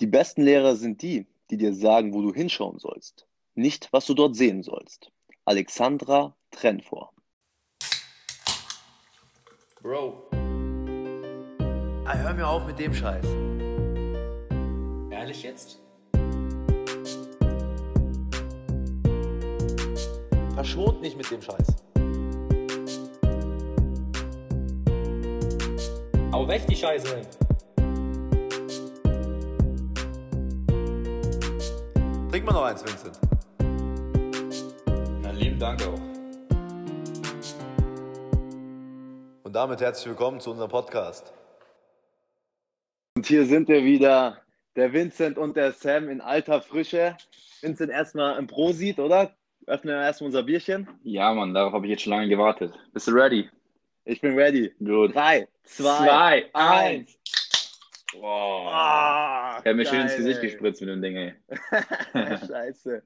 Die besten Lehrer sind die, die dir sagen, wo du hinschauen sollst, nicht was du dort sehen sollst. Alexandra Trenfor. Bro, Ah, hör mir auf mit dem Scheiß. ehrlich jetzt? Verschont nicht mit dem Scheiß. Hau weg die Scheiße! Trink mal noch eins, Vincent. Na, lieben Dank auch. Und damit herzlich willkommen zu unserem Podcast. Und hier sind wir wieder, der Vincent und der Sam in alter Frische. Vincent erstmal im Prosit, oder? Öffnen wir erstmal unser Bierchen. Ja, Mann, darauf habe ich jetzt schon lange gewartet. Bist du ready? Ich bin ready. Gut. Drei, zwei, eins. eins. Wow. Ah, Ich habe mir schön ins Gesicht ey. gespritzt mit dem Ding, ey. Scheiße.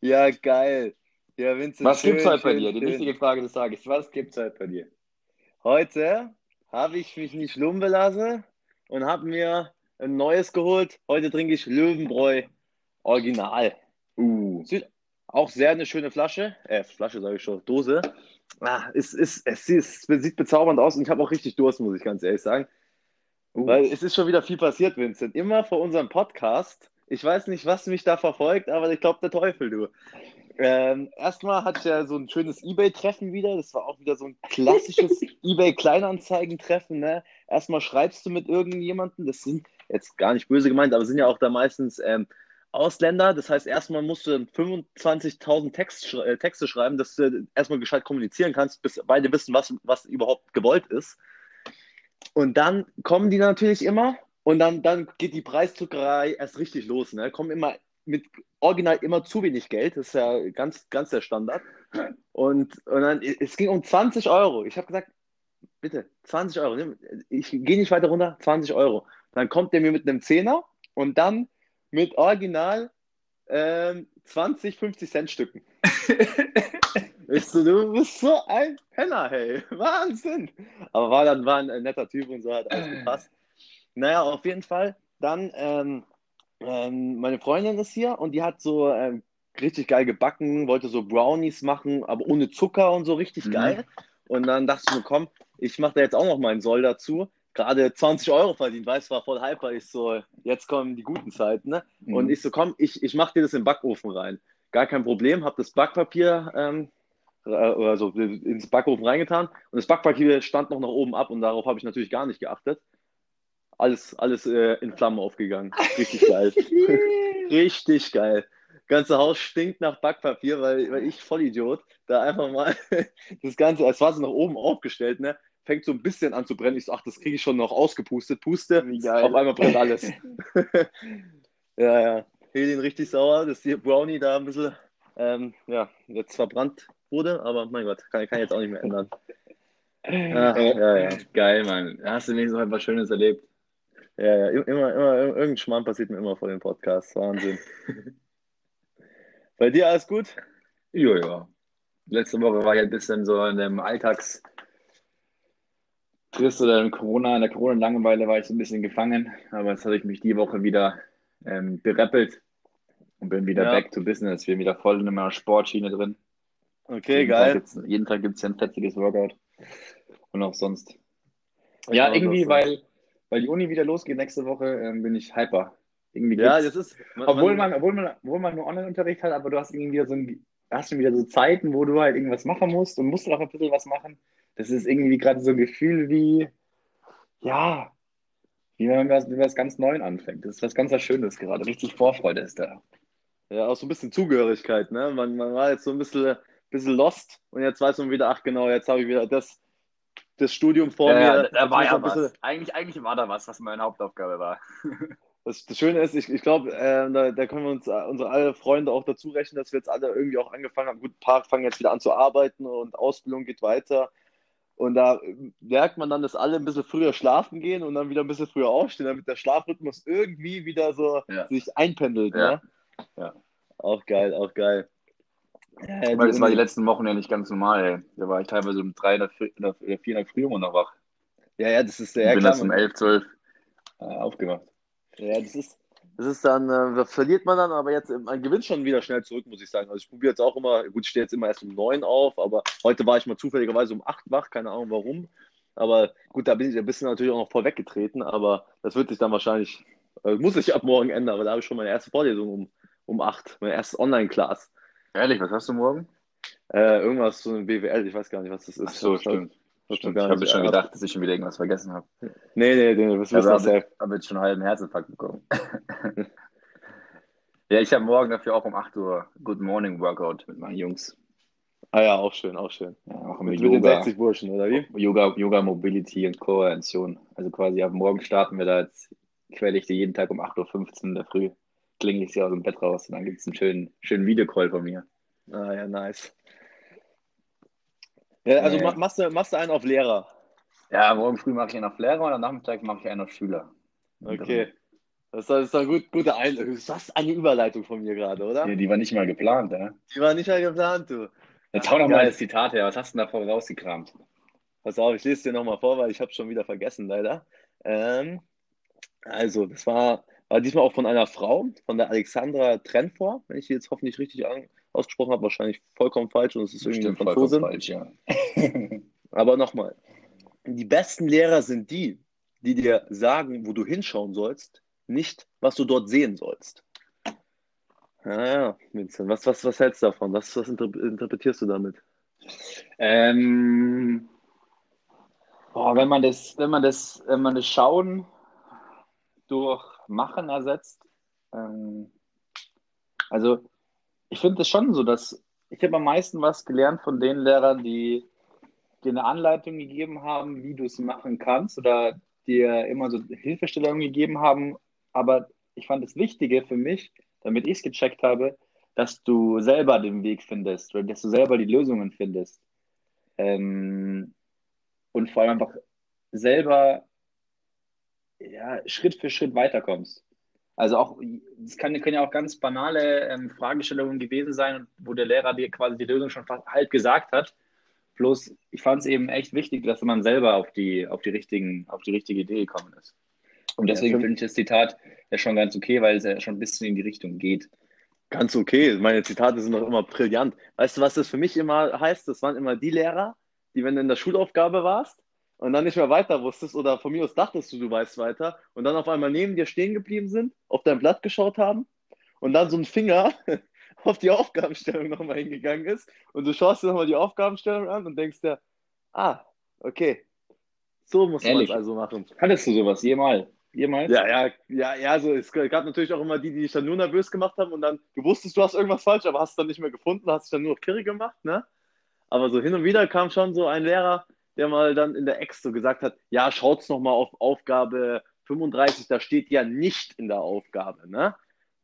Ja, geil. Ja, Vincent, Was gibt's schön, heute bei schön, dir? Die schön. wichtige Frage des Tages. Was gibt's heute bei dir? Heute habe ich mich nicht lumpen lassen und habe mir ein neues geholt. Heute trinke ich Löwenbräu Original. Uh. Sieht auch sehr eine schöne Flasche. Äh, Flasche sage ich schon, Dose. Ah, es, ist, es, ist, es sieht bezaubernd aus und ich habe auch richtig Durst, muss ich ganz ehrlich sagen. Uh. Weil es ist schon wieder viel passiert, Vincent. Immer vor unserem Podcast. Ich weiß nicht, was mich da verfolgt, aber ich glaube, der Teufel, du. Ähm, erstmal hatte ich ja so ein schönes Ebay-Treffen wieder. Das war auch wieder so ein klassisches Ebay-Kleinanzeigen-Treffen. Ne? Erstmal schreibst du mit irgendjemandem. Das sind jetzt gar nicht böse gemeint, aber sind ja auch da meistens ähm, Ausländer. Das heißt, erstmal musst du dann 25.000 Text, äh, Texte schreiben, dass du erstmal gescheit kommunizieren kannst, bis beide wissen, was, was überhaupt gewollt ist. Und dann kommen die natürlich immer und dann, dann geht die Preiszuckerei erst richtig los. Ne? Kommen immer mit original immer zu wenig Geld. Das ist ja ganz, ganz der Standard. Und, und dann, es ging um 20 Euro. Ich habe gesagt, bitte, 20 Euro. Ich gehe nicht weiter runter, 20 Euro. Dann kommt der mir mit einem Zehner und dann mit original ähm, 20, 50 Cent Stücken. Ich so, du bist so ein Penner, hey. Wahnsinn. Aber war dann war ein netter Typ und so hat alles gepasst. Naja, auf jeden Fall. Dann, ähm, ähm, meine Freundin ist hier und die hat so ähm, richtig geil gebacken, wollte so Brownies machen, aber ohne Zucker und so richtig Mhm. geil. Und dann dachte ich mir, komm, ich mache da jetzt auch noch meinen Soll dazu. Gerade 20 Euro verdient, weißt du, war voll hyper. Ich so, jetzt kommen die guten Zeiten, ne? Mhm. Und ich so, komm, ich, ich mache dir das im Backofen rein. Gar kein Problem, habe das Backpapier ähm, äh, oder so ins Backofen reingetan und das Backpapier stand noch nach oben ab und darauf habe ich natürlich gar nicht geachtet. Alles, alles äh, in Flammen aufgegangen. Richtig geil. Richtig geil. Ganze Haus stinkt nach Backpapier, weil, weil ich Vollidiot da einfach mal das Ganze, es war so nach oben aufgestellt, ne? Fängt so ein bisschen an zu brennen. Ich so, ach, das kriege ich schon noch ausgepustet. Puste, auf einmal brennt alles. ja, ja. Helin richtig sauer, dass die Brownie da ein bisschen ähm, ja, jetzt verbrannt wurde, aber mein Gott, kann, kann ich jetzt auch nicht mehr ändern. Ach, ja, ja. Geil, Mann. Hast du wenigstens etwas Schönes erlebt? Ja, ja, immer, immer, irgendein Schmarrn passiert mir immer vor den Podcasts. Wahnsinn. Bei dir alles gut? Jo, ja. Letzte Woche war ich ein bisschen so in dem Alltags. Trist oder in Corona, in der Corona-Langeweile war ich so ein bisschen gefangen, aber jetzt habe ich mich die Woche wieder ähm, bereppelt und bin wieder Ja. back to business. Wir sind wieder voll in meiner Sportschiene drin. Okay, jeden geil. Tag gibt's, jeden Tag gibt es ja ein fetziges Workout. Und auch sonst. Ja, Ja, irgendwie, weil, weil die Uni wieder losgeht nächste Woche, ähm, bin ich hyper. Irgendwie Ja, das ist. Man, obwohl man, obwohl man, obwohl man nur Online-Unterricht hat, aber du hast irgendwie wieder so ein, hast schon wieder so Zeiten, wo du halt irgendwas machen musst und musst auch ein bisschen was machen. Das ist irgendwie gerade so ein Gefühl wie, ja, wie wenn man was, wie was ganz Neues anfängt. Das ist was ganz was Schönes gerade. Richtig Vorfreude ist da. Ja, auch so ein bisschen Zugehörigkeit, ne? Man, man war jetzt so ein bisschen, bisschen lost und jetzt weiß man wieder, ach genau, jetzt habe ich wieder das, das Studium vor mir. Jetzt muss ich ein bisschen- Eigentlich, eigentlich war da was, was meine Hauptaufgabe war. Das, das Schöne ist, ich, ich glaube, äh, da, da können wir uns äh, unsere alle Freunde auch dazu rechnen, dass wir jetzt alle irgendwie auch angefangen haben. Gut, ein paar fangen jetzt wieder an zu arbeiten und Ausbildung geht weiter. Und da merkt man dann, dass alle ein bisschen früher schlafen gehen und dann wieder ein bisschen früher aufstehen, damit der Schlafrhythmus irgendwie wieder so Ja. sich einpendelt. Ja. Ne? Ja. Auch geil, auch geil. Äh, Weil das war die letzten Wochen ja nicht ganz normal, ey. Da war ich teilweise um drei oder vier oder vier in der Früh immer noch wach. ja, ja, das ist Ich ja bin erst um elf, zwölf äh, aufgewacht. Ja, das ist, Das ist dann, äh, das verliert man dann, aber jetzt, äh, man gewinnt schon wieder schnell zurück, muss ich sagen. Also ich probiere jetzt auch immer, gut, ich stehe jetzt immer erst um neun auf, aber heute war ich mal zufälligerweise um acht wach, keine Ahnung warum. Aber gut, da bin ich ein bisschen natürlich auch noch voll weggetreten, aber das wird sich dann wahrscheinlich, äh, muss sich ab morgen ändern, weil da habe ich schon meine erste Vorlesung um, um acht, meine erste Online-Class. Ehrlich, was hast du morgen? Äh, irgendwas so ein BWL, ich weiß gar nicht, was das ist. Ach so, stimmt. hab Stimmt. Ich habe nicht- schon gedacht, dass ich schon wieder irgendwas vergessen habe. Nee, nee, nee, das Ich wissen habe wir hab, safe. hab jetzt schon einen halben Herzinfarkt bekommen. ja, ich habe morgen dafür auch um 8 Uhr Good Morning Workout mit meinen Jungs. Ah ja, auch schön, auch schön. Ja, auch Mit, mit mit den Yoga. 60 Burschen, oder wie? Yoga, Yoga, Mobility und Koordination. Also quasi ab morgen starten wir da jetzt, ich dir jeden Tag um 8.15 Uhr in der Früh, klinge ich sie aus dem Bett raus und dann gibt es einen schönen, schönen Videocall von mir. Ah ja, nice. Ja, also Nee. ma- machst, du, machst du einen auf Lehrer. Ja, morgen früh mache ich einen auf Lehrer und am Nachmittag mache ich einen auf Schüler. Okay. Das ist, eine gut, gute Ein Das ist eine Überleitung von mir gerade, oder? Die, die war nicht mal geplant, ja? Die war nicht mal geplant, du. Jetzt hau doch mal das Zitat her. Was hast du denn davor rausgekramt? Pass auf, ich lese dir nochmal vor, weil ich habe schon wieder vergessen, leider. Ähm, also, das war diesmal auch von einer Frau, von der Alexandra Trenfor, wenn ich die jetzt hoffentlich richtig ausgesprochen habe, wahrscheinlich vollkommen falsch und es ist irgendwie Franzosin. falsch, ja. Aber nochmal, die besten Lehrer sind die, die dir sagen, wo du hinschauen sollst, nicht, was du dort sehen sollst. Ja, ja, Vincent, was, was, was hältst du davon? Was, was interp- interpretierst du damit? Ähm, boah, wenn man das, wenn man das, wenn man das Schauen durch Machen ersetzt, ähm, also ich finde es schon so, dass ich habe am meisten was gelernt von den Lehrern, die dir eine Anleitung gegeben haben, wie du es machen kannst oder dir immer so Hilfestellungen gegeben haben. Aber ich fand das Wichtige für mich, damit ich es gecheckt habe, dass du selber den Weg findest oder dass du selber die Lösungen findest. Ähm, und vor allem einfach selber ja, Schritt für Schritt weiterkommst. Also auch, es kann, können ja auch ganz banale ähm, Fragestellungen gewesen sein, wo der Lehrer dir quasi die Lösung schon fast halb gesagt hat. Bloß, ich fand es eben echt wichtig, dass man selber auf die, auf die richtigen, auf die richtige Idee gekommen ist. Und deswegen Ja, finde ich das Zitat ja schon ganz okay, weil es ja schon ein bisschen in die Richtung geht. Ganz okay. Meine Zitate sind doch immer brillant. Weißt du, was das für mich immer heißt? Das waren immer die Lehrer, die, wenn du in der Schulaufgabe warst und dann nicht mehr weiter wusstest oder von mir aus dachtest du, du weißt weiter und dann auf einmal neben dir stehen geblieben sind, auf dein Blatt geschaut haben und dann so ein Finger auf die Aufgabenstellung nochmal hingegangen ist und du schaust dir nochmal die Aufgabenstellung an und denkst dir, ah, okay, so muss man es also machen. Hattest du sowas jemals? Jemals? Ja, ja, ja, ja, also es gab natürlich auch immer die, die dich dann nur nervös gemacht haben und dann du wusstest, du hast irgendwas falsch, aber hast es dann nicht mehr gefunden, hast dich dann nur noch kirre gemacht, ne? Aber so hin und wieder kam schon so ein Lehrer, der mal dann in der Ex so gesagt hat, ja, schaut's noch mal auf Aufgabe 35, da steht ja nicht in der Aufgabe, ne?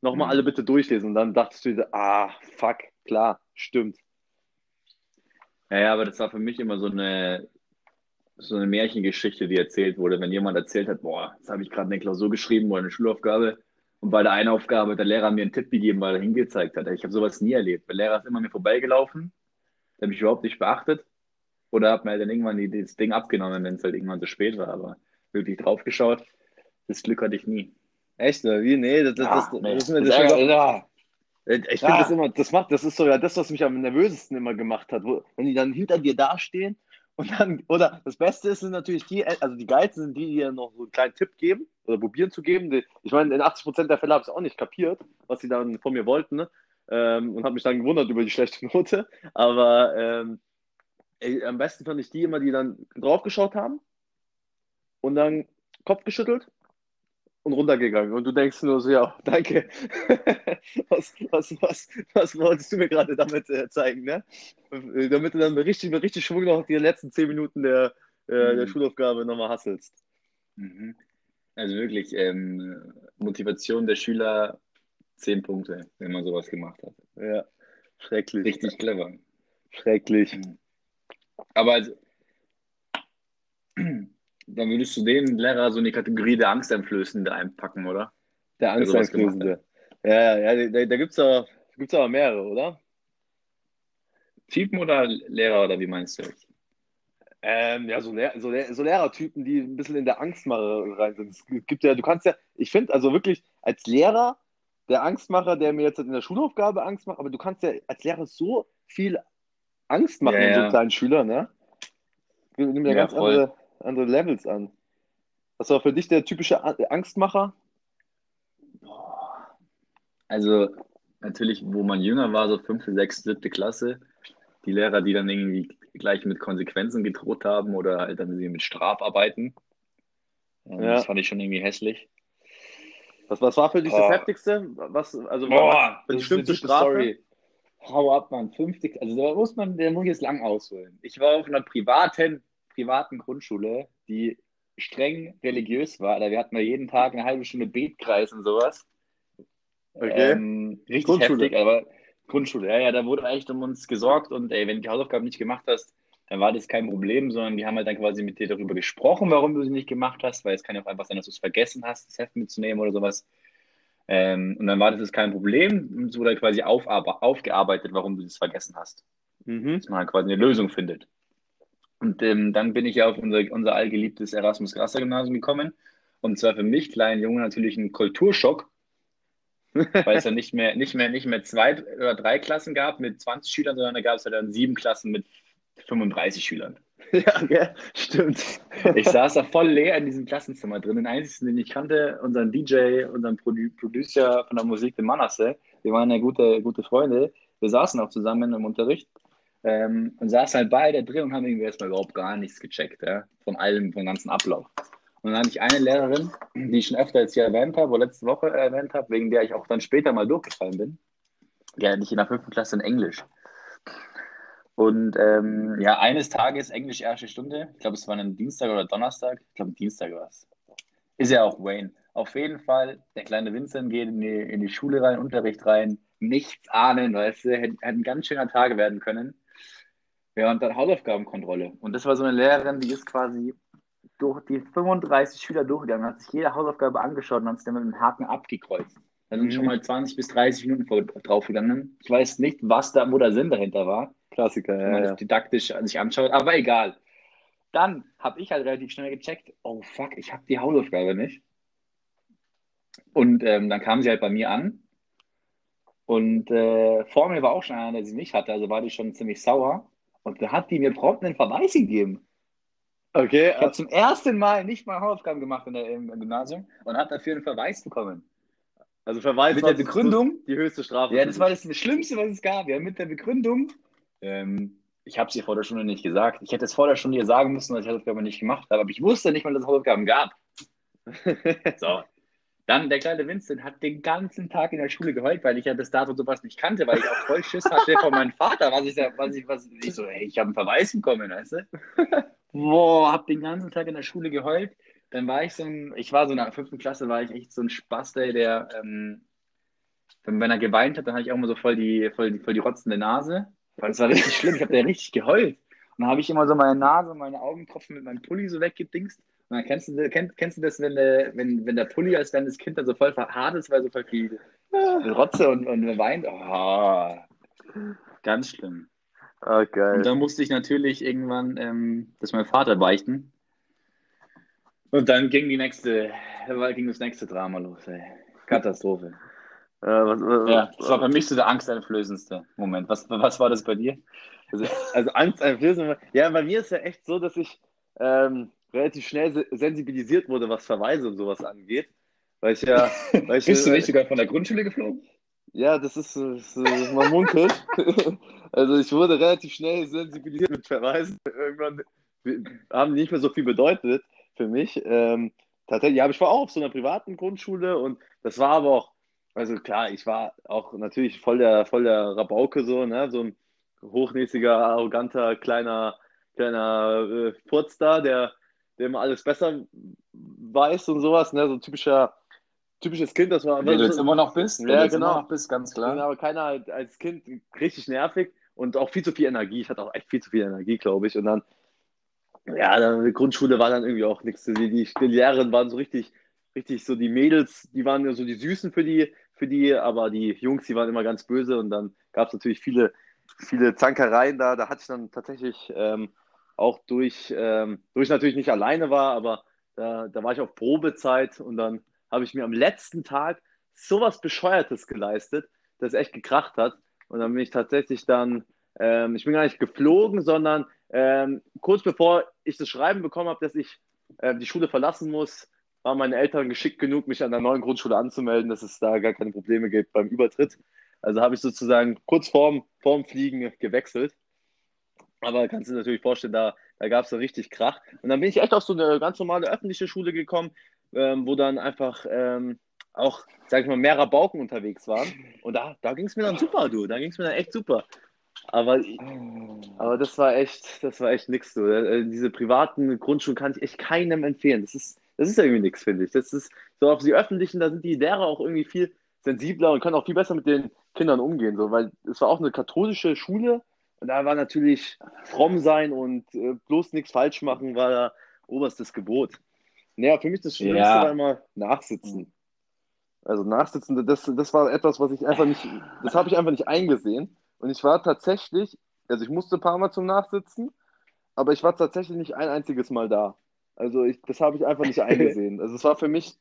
Nochmal Mhm. alle bitte durchlesen und dann dachtest du dir, ah, fuck, klar, stimmt. Ja, ja, aber das war für mich immer so eine, so eine Märchengeschichte, die erzählt wurde, wenn jemand erzählt hat, boah, jetzt habe ich gerade eine Klausur geschrieben oder eine Schulaufgabe und bei der einen Aufgabe hat der Lehrer mir einen Tipp gegeben, weil er hingezeigt hat. Ich habe sowas nie erlebt. Der Lehrer ist immer mir vorbeigelaufen, der hat mich überhaupt nicht beachtet oder hat mir dann irgendwann die, das Ding abgenommen, wenn es halt irgendwann zu spät war, aber wirklich draufgeschaut, das Glück hatte ich nie. Echt, oder wie? Nee, das, das, das, nee. das ist mir Das das doch- ja. Ich Ja. finde das immer, das macht, das ist sogar das, was mich am nervösesten immer gemacht hat, wo, wenn die dann hinter dir dastehen und dann, oder das Beste ist sind natürlich die, also die geilsten sind die, die dir noch so einen kleinen Tipp geben oder probieren zu geben. Die, ich meine, in 80% der Fälle habe ich es auch nicht kapiert, was sie dann von mir wollten, ne? ähm, und habe mich dann gewundert über die schlechte Note. Aber ähm, ey, am besten fand ich die immer, die dann draufgeschaut haben und dann Kopf geschüttelt und runtergegangen. Und du denkst nur so, ja, danke. was, was, was, was wolltest du mir gerade damit äh, zeigen, ne? Äh, Damit du dann mit richtig, mit richtig Schwung noch die letzten zehn Minuten der, äh, der Mhm. Schulaufgabe nochmal hasselst. Mhm. Also wirklich, ähm, Motivation der Schüler, zehn Punkte, wenn man sowas gemacht hat. Ja, schrecklich. Richtig clever. Schrecklich. Aber also, dann würdest du den Lehrer so in die Kategorie der Angsteinflößende einpacken, oder? Der Angsteinflößende. Ja, ja, da, da gibt es aber, gibt's aber mehrere, oder? Typen oder Lehrer oder wie meinst du? Ähm, ja, so, Lehr so, Lehr so Lehrertypen, die ein bisschen in der Angstmache rein sind. Es gibt ja, du kannst ja, ich finde, also wirklich als Lehrer, der Angstmacher, der mir jetzt in der Schulaufgabe Angst macht, aber du kannst ja als Lehrer so viel Angst machen Ja, in so ja. kleinen Schülern, ne? Wir nehmen ja Ja, ganz voll. andere, andere Levels an. Was war für dich der typische Angstmacher? Also natürlich, wo man jünger war, so fünfte, sechste, siebte Klasse, die Lehrer, die dann irgendwie gleich mit Konsequenzen gedroht haben oder halt dann mit Strafarbeiten. Ähm, Ja. Das fand ich schon irgendwie hässlich. Was, was war für dich das Boah. Heftigste? Was, also, Boah, das eine tiefe Strafe? Story. Hau ab, Mann. 50, also da muss man, der muss ich jetzt lang ausholen. Ich war auf einer privaten, privaten Grundschule, die streng religiös war. Da wir hatten ja jeden Tag eine halbe Stunde Betkreis und sowas. Okay. Ähm, richtig Grundschule. heftig, aber Grundschule, ja, ja, da wurde echt um uns gesorgt und ey, wenn du die Hausaufgaben nicht gemacht hast, dann war das kein Problem, sondern die haben halt dann quasi mit dir darüber gesprochen, warum du sie nicht gemacht hast, weil es kann ja auch einfach sein, dass du es vergessen hast, das Heft mitzunehmen oder sowas. Ähm, und dann war das kein Problem und es wurde halt quasi aufarbe- aufgearbeitet, warum du das vergessen hast. Mhm. Dass man halt quasi eine Lösung findet. Und ähm, dann bin ich ja auf unser, unser allgeliebtes Erasmus-Grasser-Gymnasium gekommen. Und zwar für mich, kleinen Junge, natürlich ein Kulturschock, weil es dann nicht mehr, nicht mehr, nicht mehr zwei oder drei Klassen gab mit 20 Schülern, sondern da gab es ja dann sieben Klassen mit 35 Schülern. Ja, gell? stimmt. Ich saß da voll leer in diesem Klassenzimmer drin. Den einzigen, den ich kannte, unseren DJ, unseren Produ Producer von der Musik, den Manasse. Wir waren ja gute, gute Freunde. Wir saßen auch zusammen im Unterricht ähm, und saßen halt beide drin und haben irgendwie erstmal überhaupt gar nichts gecheckt, ja, von allem, vom ganzen Ablauf. Und dann hatte ich eine Lehrerin, die ich schon öfter jetzt hier erwähnt habe, oder letzte Woche erwähnt habe, wegen der ich auch dann später mal durchgefallen bin. Die hatte ich in der fünften Klasse in Englisch. Und ähm, ja, eines Tages Englisch erste Stunde. Ich glaube, es war ein Dienstag oder Donnerstag. Ich glaube, Dienstag war es. Ist ja auch Wayne. Auf jeden Fall, der kleine Vincent geht in die, in die Schule rein, Unterricht rein, nichts ahnen, weißt du, hätte, ein ganz schöner Tag werden können. Ja, und dann Hausaufgabenkontrolle. Und das war so eine Lehrerin, die ist quasi durch die 35 Schüler durchgegangen, hat sich jede Hausaufgabe angeschaut und hat es dann mit dem Haken abgekreuzt. Da sind Mhm. schon mal 20 bis 30 Minuten draufgegangen. Ich weiß nicht, was da, wo der Sinn dahinter war Klassiker, wenn man ja, das ja. didaktisch sich anschaut, aber egal. Dann habe ich halt relativ schnell gecheckt, oh fuck, ich habe die Hausaufgabe nicht. Und ähm, dann kam sie halt bei mir an und äh, vor mir war auch schon einer, der sie nicht hatte, also war die schon ziemlich sauer. Und da hat die mir prompt einen Verweis gegeben. Okay, Ich habe zum ersten Mal nicht mal Hausaufgaben gemacht in der, im Gymnasium und hat dafür einen Verweis bekommen. also Verweis Mit der Begründung, die höchste Strafe. Ja, das war das Schlimmste, was es gab. Ja, mit der Begründung. Ähm, ich habe es ihr vor der Stunde nicht gesagt. Ich hätte es vor der Stunde ihr sagen müssen, dass ich Hausaufgaben nicht gemacht habe, aber ich wusste nicht mal, dass es Hausaufgaben gab. So. Dann der kleine Vincent hat den ganzen Tag in der Schule geheult, weil ich ja bis dato sowas nicht kannte, weil ich auch voll Schiss hatte von meinem Vater, was ich da, was ich, was ich so, ey, ich habe einen Verweis bekommen, weißt du? Boah, hab den ganzen Tag in der Schule geheult. Dann war ich so ein, ich war so in der fünften Klasse, war ich echt so ein Spaster, der, ähm, wenn, wenn er geweint hat, dann hatte ich auch immer so voll die, voll die, voll die rotzende Nase. Weil das war richtig schlimm, ich habe da richtig geheult. Und dann habe ich immer so meine Nase und meine Augentropfen mit meinem Pulli so weggedingst. Und dann kennst du, kenn, kennst du das, wenn der, wenn, wenn der Pulli als wenn das Kind dann so voll verharrt ist, weil so voll viel Rotze und, und weint? Oh, ganz schlimm. Ah, geil. Und dann musste ich natürlich irgendwann ähm, das meinem Vater beichten. Und dann ging die nächste, ging das nächste Drama los, ey. Katastrophe. Äh, was, was, Ja, das war für mich so der angsteinflößendste Moment. Was, was war das bei dir? Also, also Angst einflößen. Ja, bei mir ist ja echt so, dass ich ähm, relativ schnell se sensibilisiert wurde, was Verweise und sowas angeht. Weil ich ja. Weil ich, Bist du nicht sogar von der Grundschule geflogen? Ja, das ist, das ist äh, man munkelt. also ich wurde relativ schnell sensibilisiert mit Verweisen. Irgendwann haben die nicht mehr so viel bedeutet für mich. Ähm, tatsächlich, ja, aber ich war auch auf so einer privaten Grundschule und das war aber auch, also klar, ich war auch natürlich voll der, voll der Rabauke so, ne, so ein hochnäsiger, arroganter, kleiner, kleiner äh, Furzstar, der, der immer alles besser weiß und sowas, ne, so ein typischer, typisches Kind, das war, Wenn du jetzt immer noch bist, Ja, genau. immer noch bist, ganz klar. aber keiner halt als Kind richtig nervig und auch viel zu viel Energie. Ich hatte auch echt viel zu viel Energie, glaube ich. Und dann, ja, dann die Grundschule war dann irgendwie auch nichts. Die, die, die Lehrerinnen waren so richtig, richtig so die Mädels, die waren so die Süßen für die, für die, aber die Jungs, die waren immer ganz böse und dann gab es natürlich viele, viele Zankereien da. Da hatte ich dann tatsächlich ähm, auch durch, ähm, durch natürlich nicht alleine war, aber da, da war ich auf Probezeit und dann habe ich mir am letzten Tag sowas Bescheuertes geleistet, das echt gekracht hat. Und dann bin ich tatsächlich dann, ähm, ich bin gar nicht geflogen, sondern ähm, kurz bevor ich das Schreiben bekommen habe, dass ich äh, die Schule verlassen muss, waren meine Eltern geschickt genug, mich an der neuen Grundschule anzumelden, dass es da gar keine Probleme gibt beim Übertritt. Also habe ich sozusagen kurz vorm, vorm Fliegen gewechselt. Aber kannst du dir natürlich vorstellen, da, da gab es dann richtig Krach. Und dann bin ich echt auf so eine ganz normale öffentliche Schule gekommen, ähm, wo dann einfach ähm, auch, sag ich mal, mehrere Bauken unterwegs waren. Und da, da ging es mir dann super, du. Da ging es mir dann echt super. Aber, aber das war echt, das war echt nix, du. Äh, Diese privaten Grundschulen kann ich echt keinem empfehlen. Das ist, das ist irgendwie nichts, finde ich. Das ist so auf die öffentlichen, da sind die Lehrer auch irgendwie viel sensibler und können auch viel besser mit den Kindern umgehen, so, weil es war auch eine katholische Schule und da war natürlich fromm sein und äh, bloß nichts falsch machen, war da oberstes Gebot. Naja, für mich das Schlimmste Ja. war immer Nachsitzen. Also Nachsitzen, das, das war etwas, was ich einfach nicht, das habe ich einfach nicht eingesehen. Und ich war tatsächlich, also ich musste ein paar Mal zum Nachsitzen, aber ich war tatsächlich nicht ein einziges Mal da. Also ich, das habe ich einfach nicht eingesehen. Also es war für mich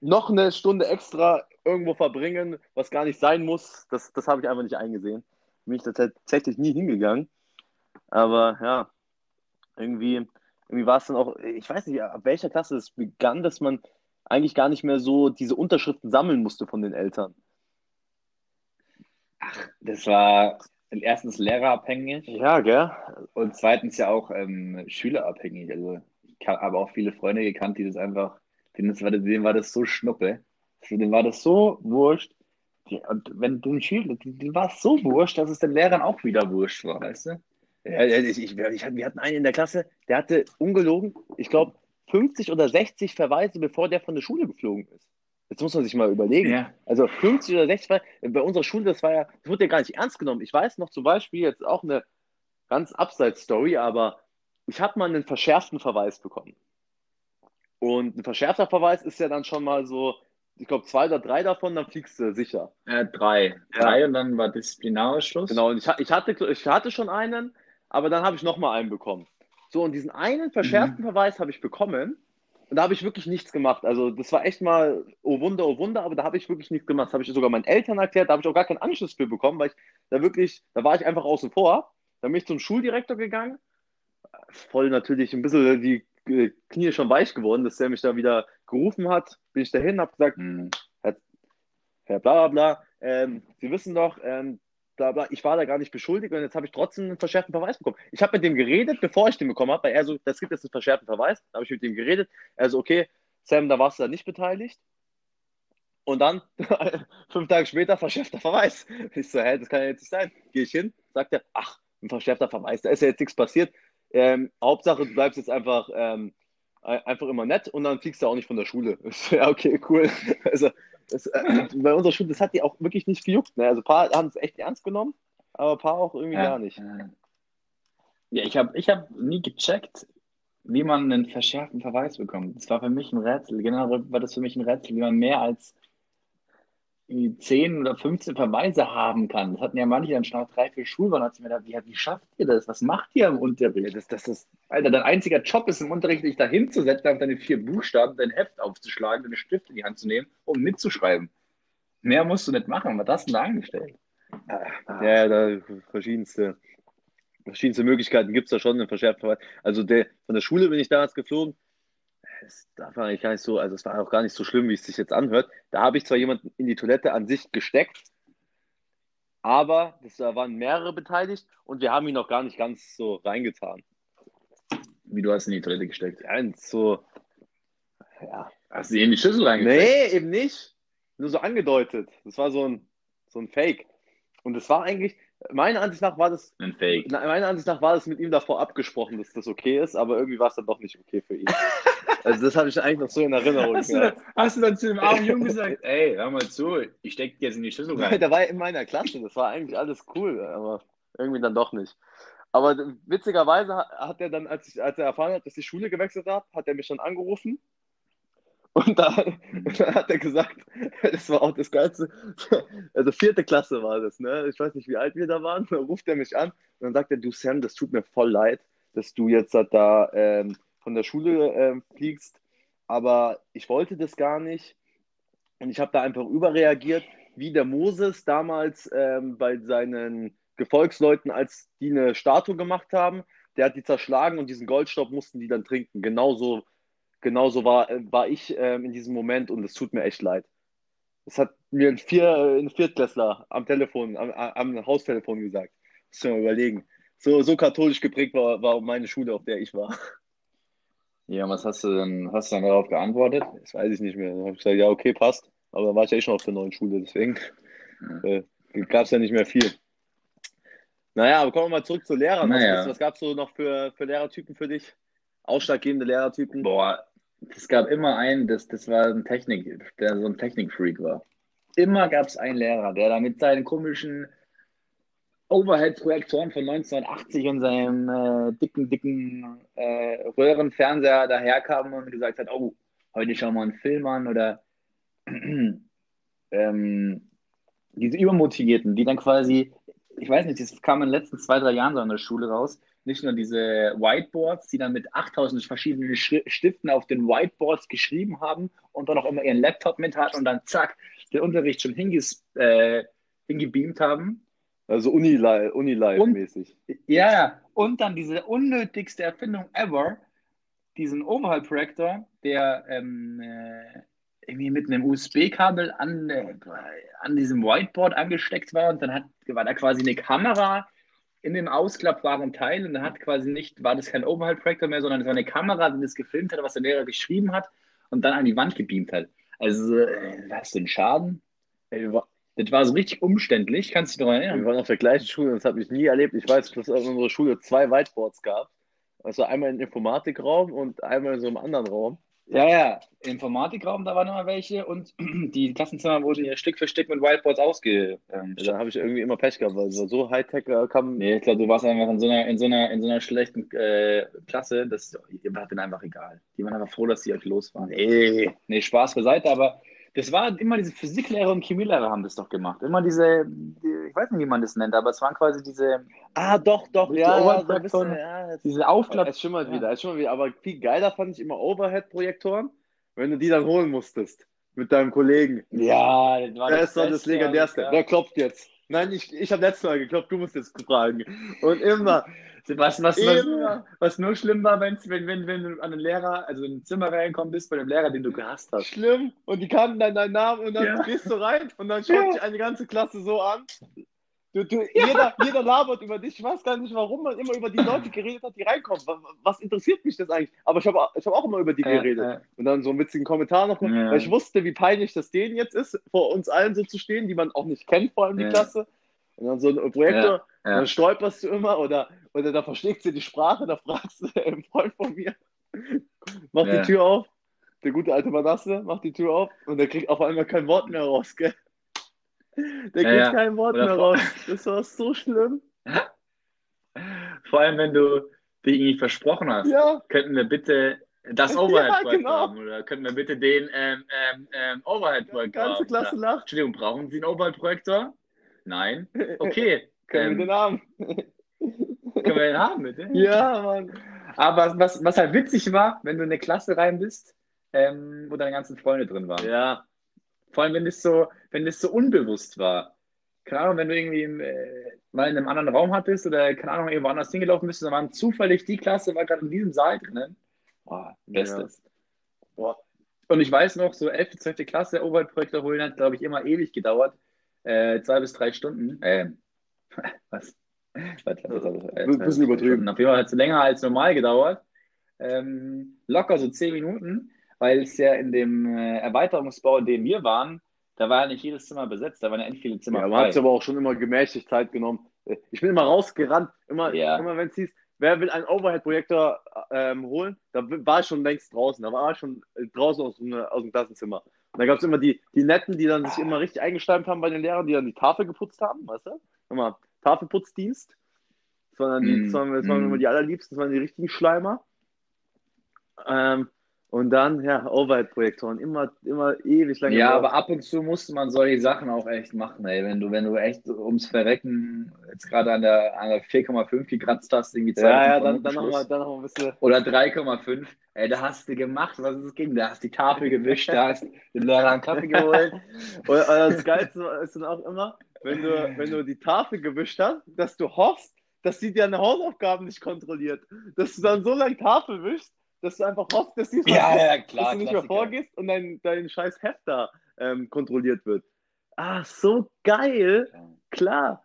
noch eine Stunde extra irgendwo verbringen, was gar nicht sein muss. Das, das habe ich einfach nicht eingesehen. Bin ich da tatsächlich nie hingegangen. Aber ja, irgendwie, irgendwie war es dann auch, ich weiß nicht, ab welcher Klasse es begann, dass man eigentlich gar nicht mehr so diese Unterschriften sammeln musste von den Eltern. Das war erstens lehrerabhängig Ja, gell? und zweitens ja auch ähm, schülerabhängig. Also habe auch viele Freunde gekannt, die das einfach, denen, das war, denen war das so schnuppe, denen war das so wurscht. Und wenn du ein Schüler, denen war es so wurscht, dass es den Lehrern auch wieder wurscht war, weißt du? Ich, ich, ich, wir hatten einen in der Klasse, der hatte ungelogen, ich glaube, 50 oder 60 Verweise, bevor der von der Schule geflogen ist. Jetzt muss man sich mal überlegen. Ja. Also 50 oder 60 Verweise, bei unserer Schule, das war ja, das wurde ja gar nicht ernst genommen. Ich weiß noch zum Beispiel, jetzt auch eine ganz Abseits-Story, aber ich habe mal einen verschärften Verweis bekommen. Und ein verschärfter Verweis ist ja dann schon mal so, ich glaube, zwei oder drei davon, dann fliegst du sicher. Äh, drei. Ja. Drei und dann war Disziplinarschluss. Genau, und ich, ich, hatte, ich hatte schon einen, aber dann habe ich nochmal einen bekommen. So, und diesen einen verschärften Verweis habe ich bekommen und da habe ich wirklich nichts gemacht. Also, das war echt mal, oh Wunder, oh Wunder, aber da habe ich wirklich nichts gemacht. Das habe ich sogar meinen Eltern erklärt, da habe ich auch gar keinen Anschluss für bekommen, weil ich da wirklich, da war ich einfach außen vor. Dann bin ich zum Schuldirektor gegangen, voll natürlich ein bisschen die äh, Knie schon weich geworden, dass der mich da wieder gerufen hat. Bin ich dahin, habe gesagt, Mhm. Herr bla bla bla, ähm, Sie wissen doch, ähm, bla bla, ich war da gar nicht beschuldigt und jetzt habe ich trotzdem einen verschärften Verweis bekommen. Ich habe mit dem geredet, bevor ich den bekommen habe, weil er so, das gibt jetzt einen verschärften Verweis, da habe ich mit dem geredet, er so, okay, Sam, da warst du da nicht beteiligt. Und dann, fünf Tage später, verschärfter Verweis. Ich so, hä, das kann ja jetzt nicht sein. Gehe ich hin, sagt er, ach, ein verschärfter Verweis, da ist ja jetzt nichts passiert. Ähm, Hauptsache, du bleibst jetzt einfach, ähm, ein- einfach immer nett und dann fliegst du auch nicht von der Schule. Ja, okay, cool. Also, das, äh, bei unserer Schule, das hat die auch wirklich nicht gejuckt. Ne? Also, ein paar haben es echt ernst genommen, aber ein paar auch irgendwie Ja. gar nicht. Ja, ich habe ich hab nie gecheckt, wie man einen verschärften Verweis bekommt. Das war für mich ein Rätsel. Genau war das für mich ein Rätsel, wie man mehr als irgendwie 10 oder 15 Verweise haben kann. Das hatten ja manche dann schon nach drei, vier Schulwochen. hat sie mir gedacht, wie, wie schafft ihr das? Was macht ihr im Unterricht? das, das ist, Alter, dein einziger Job ist im Unterricht, dich da hinzusetzen, auf deine vier Buchstaben, dein Heft aufzuschlagen, deine Stift in die Hand zu nehmen und mitzuschreiben. Mehr musst du nicht machen. Was hast du denn da angestellt? ja, da verschiedenste, verschiedenste Möglichkeiten gibt es da schon, Verweis. Also, der, von der Schule bin ich damals geflogen. Das darf man eigentlich gar nicht so, also es war auch gar nicht so schlimm, wie es sich jetzt anhört. Da habe ich zwar jemanden in die Toilette an sich gesteckt, aber das, da waren mehrere beteiligt und wir haben ihn noch gar nicht ganz so reingetan. Wie du hast in die Toilette gesteckt. Ja, so, ja. Hast du ihn in die Schüssel reingesteckt? Nee, eben nicht. Nur so angedeutet. Das war so ein, so ein Fake. Und es war eigentlich, meiner Ansicht nach war das, Ein Fake. meiner Ansicht nach war das mit ihm davor abgesprochen, dass das okay ist, aber irgendwie war es dann doch nicht okay für ihn. Also das habe ich eigentlich noch so in Erinnerung. Hast du, Ja. dann, hast du dann zu dem armen Jungen gesagt, ey, hör mal zu, ich steck dir jetzt in die Schüssel rein. Der war in meiner Klasse, das war eigentlich alles cool, aber irgendwie dann doch nicht. Aber witzigerweise hat- hat er dann, als, ich, als er erfahren hat, dass ich die Schule gewechselt habe, hat er mich schon angerufen. Und da, da hat er gesagt, das war auch das Geilste, also vierte Klasse war das, ne? Ich weiß nicht, wie alt wir da waren. Da ruft er mich an und dann sagt er, du Sam, das tut mir voll leid. dass du jetzt da ähm, von der Schule ähm, fliegst. Aber ich wollte das gar nicht. Und ich habe da einfach überreagiert, wie der Moses damals ähm, bei seinen Gefolgsleuten, als die eine Statue gemacht haben. Der hat die zerschlagen und diesen Goldstopp mussten die dann trinken. Genauso, genauso war, äh, war ich ähm, in diesem Moment und es tut mir echt leid. Das hat mir ein, Vier, ein Viertklässler am Telefon, am, am Haustelefon gesagt. Muss ich mal überlegen. So, so katholisch geprägt war, war meine Schule, auf der ich war. Ja, was hast du denn, hast du dann darauf geantwortet? Das weiß ich nicht mehr. Dann habe ich gesagt, ja, okay, passt. Aber dann war ich ja eh schon auf der neuen Schule, deswegen äh, gab es ja nicht mehr viel. Naja, aber kommen wir mal zurück zu Lehrern. Naja. Was, was gab es so noch für, für Lehrertypen für dich? Ausschlaggebende Lehrertypen? Boah, es gab immer einen, das, das war ein Technik, der so ein Technikfreak war. Immer gab es einen Lehrer, der da mit seinen komischen Overhead-Projektoren von 1980 und seinem äh, dicken, dicken äh, Röhrenfernseher daherkam und gesagt hat, oh, heute schauen wir einen Film an oder ähm, diese Übermotivierten, die dann quasi, ich weiß nicht, das kam in den letzten zwei, drei Jahren so in der Schule raus, nicht nur diese Whiteboards, die dann mit 8000 verschiedenen Schri- Stiften auf den Whiteboards geschrieben haben und dann auch immer ihren Laptop mit hatten und dann zack, den Unterricht schon hinges äh, hingebeamt haben. Also Uni-Live- Uni-Live-mäßig. Ja, ja. Und dann diese unnötigste Erfindung ever, diesen Overhead-Projektor, der ähm, äh, irgendwie mit einem USB-Kabel an, äh, an diesem Whiteboard angesteckt war und dann hat, war da quasi eine Kamera in dem ausklappbaren Teil und dann hat quasi nicht, war das kein Overhead-Projektor mehr, sondern es war eine Kamera, die das gefilmt hat, was der Lehrer geschrieben hat und dann an die Wand gebeamt hat. Also, äh, hast du einen Schaden? Wir, Das war so richtig umständlich, kannst du dich daran wir erinnern? waren auf der gleichen Schule und das habe ich nie erlebt. Ich weiß, dass es in unserer Schule zwei Whiteboards gab. Also einmal im Informatikraum und einmal in so einem anderen Raum. Ja, ja, Informatikraum, da waren immer welche und die Klassenzimmer wurden ja Stück für Stück mit Whiteboards ausge. Da habe ich irgendwie immer Pech gehabt, weil so Hightech äh, kam. nee, ich glaube, du warst einfach in so einer, in so einer, in so einer schlechten äh, Klasse, das ihr war denen einfach egal. Die waren einfach froh, dass sie euch los waren. Nee. Nee, Spaß beiseite, aber das war immer diese Physiklehrer und Chemielehrer haben das doch gemacht. Immer diese, die, ich weiß nicht, wie man das nennt, aber es waren quasi diese, Ah, doch, doch, ja, Overhead-Projektoren. ja, diese Aufklapp. es schimmert Ja. wieder, es schimmert wieder. Aber viel geiler fand ich immer Overhead-Projektoren, wenn du die dann holen musstest mit deinem Kollegen. Ja, das war Das ist doch das Legendärste. ja. Wer klopft jetzt? Nein, ich, ich habe letztes Mal geklopft, du musst jetzt fragen. Und immer, Was, was, was, immer. was nur schlimm war, wenn, wenn, wenn du an einen Lehrer, also in ein Zimmer reinkommen bist bei dem Lehrer, den du gehasst hast. Schlimm. Und die kannten dann deinen Namen und dann Ja. gehst du rein und dann schaut Ja. dich eine ganze Klasse so an. Du, du, jeder, jeder labert über dich. Ich weiß gar nicht, warum man immer über die Leute geredet hat, die reinkommen. Was, was interessiert mich das eigentlich? Aber ich habe ich hab auch immer über die Äh, geredet. äh. Und dann so einen witzigen Kommentar noch. Ja. Weil ich wusste, wie peinlich das denen jetzt ist, vor uns allen so zu stehen, die man auch nicht kennt, vor allem die Ja. Klasse. Und dann so ein Projektor, Ja. dann stolperst du immer oder, oder da verschlägt sie die Sprache, da fragst du einen Freund von mir, mach Ja. die Tür auf, der gute alte Manasse macht die Tür auf und der kriegt auf einmal kein Wort mehr raus, gell? Der Ja, ja. kein Wort Oder mehr raus. Das war so schlimm. Vor allem, wenn du dich irgendwie versprochen hast. Ja, Könnten wir bitte das Ja, Overhead-Projekt genau. haben? Oder könnten wir bitte den ähm, ähm, ähm, die Overhead-Projektor ganze haben? Klasse Ja. lacht. Entschuldigung, brauchen Sie einen Overhead-Projektor? Nein. Okay. Können wir ähm, den haben? können wir den haben, bitte? Ja, Mann. Aber was, was halt witzig war, wenn du in eine Klasse rein bist, ähm, wo deine ganzen Freunde drin waren. Ja, Vor allem, wenn das so, wenn das so unbewusst war. Keine Ahnung, wenn du irgendwie im, äh, mal in einem anderen Raum hattest oder keine Ahnung, irgendwo anders hingelaufen bist, dann waren zufällig die Klasse war gerade in diesem Saal drinnen. Boah, Bestes. Boah. Und ich weiß noch, so 11., 12. Klasse, Overhead-Projektor holen hat, glaube ich, immer ewig gedauert. Äh, zwei bis drei Stunden. Ähm, was? Warte, Ein bisschen übertrieben. Auf jeden Fall hat es länger als normal gedauert. Ähm, locker so zehn Minuten, weil es ja in dem äh, Erweiterungsbau, in dem wir waren, da war ja nicht jedes Zimmer besetzt, da waren ja endlich viele Zimmer Ja, man hat sich aber auch schon immer gemächlich Zeit genommen. Ich bin immer rausgerannt, immer, Ja. immer wenn es hieß, wer will einen Overhead-Projektor ähm, holen, da war ich schon längst draußen. Da war ich schon äh, draußen aus, dem- aus dem Klassenzimmer. Und da gab es immer die, die Netten, die dann sich immer richtig eingeschleimt haben bei den Lehrern, die dann die Tafel geputzt haben, weißt du? Immer Tafelputzdienst. Das waren, die, Mm, das waren, das waren mm. immer die allerliebsten, das waren die richtigen Schleimer. Ähm, Und dann, ja, Overhead-Projektoren, immer, immer ewig lange. Ja, gebraucht. aber ab und zu musste man solche Sachen auch echt machen, ey. Wenn du, wenn du echt ums Verrecken jetzt gerade an der, an der 4,5 gekratzt hast, irgendwie zwei ja, ja, dann, dann nochmal dann noch ein bisschen. Oder 3,5. Ey, da hast du gemacht, was es ging. Da hast die Tafel gewischt, da hast den Lehrer einen Kaffee geholt. Oder das Geilste ist dann auch immer, wenn du, wenn du die Tafel gewischt hast, dass du hoffst, dass sie deine Hausaufgaben nicht kontrolliert. Dass du dann so lange Tafel wischst, dass du einfach hoffst, dass, Ja, ja, dass klar. du nicht mehr vorgehst und dein, dein scheiß Heft da ähm, kontrolliert wird. Ah, so geil. Klar.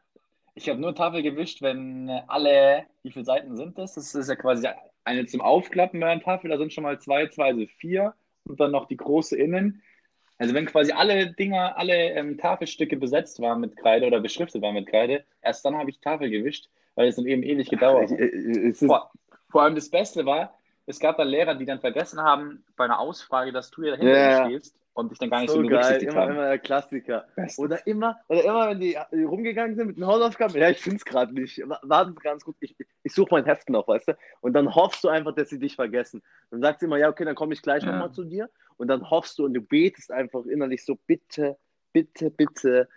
Ich habe nur Tafel gewischt, wenn alle, wie viele Seiten sind das? Das ist ja quasi eine zum Aufklappen bei einer Tafel, da sind schon mal zwei, zwei, also vier und dann noch die große innen. Also wenn quasi alle Dinger, alle ähm, Tafelstücke besetzt waren mit Kreide oder beschriftet waren mit Kreide, erst dann habe ich Tafel gewischt, weil es dann eben ewig gedauert hat. es ist, Vor, vor allem das Beste war, es gab dann Lehrer, die dann vergessen haben bei einer Ausfrage, dass du ja hinter Ja, ihnen ja. stehst und dich dann gar nicht so, so geil. Immer, haben. immer der Klassiker. Beste. Oder immer, oder immer, wenn die rumgegangen sind mit den Hausaufgaben, ja, ich finde es gerade nicht. Wa- Warten Sie ganz gut, ich, ich suche mein Heft noch, weißt du? Und dann hoffst du einfach, dass sie dich vergessen. Dann sagst du immer, ja, okay, dann komme ich gleich Ja. nochmal zu dir. Und dann hoffst du und du betest einfach innerlich so, bitte, bitte, bitte,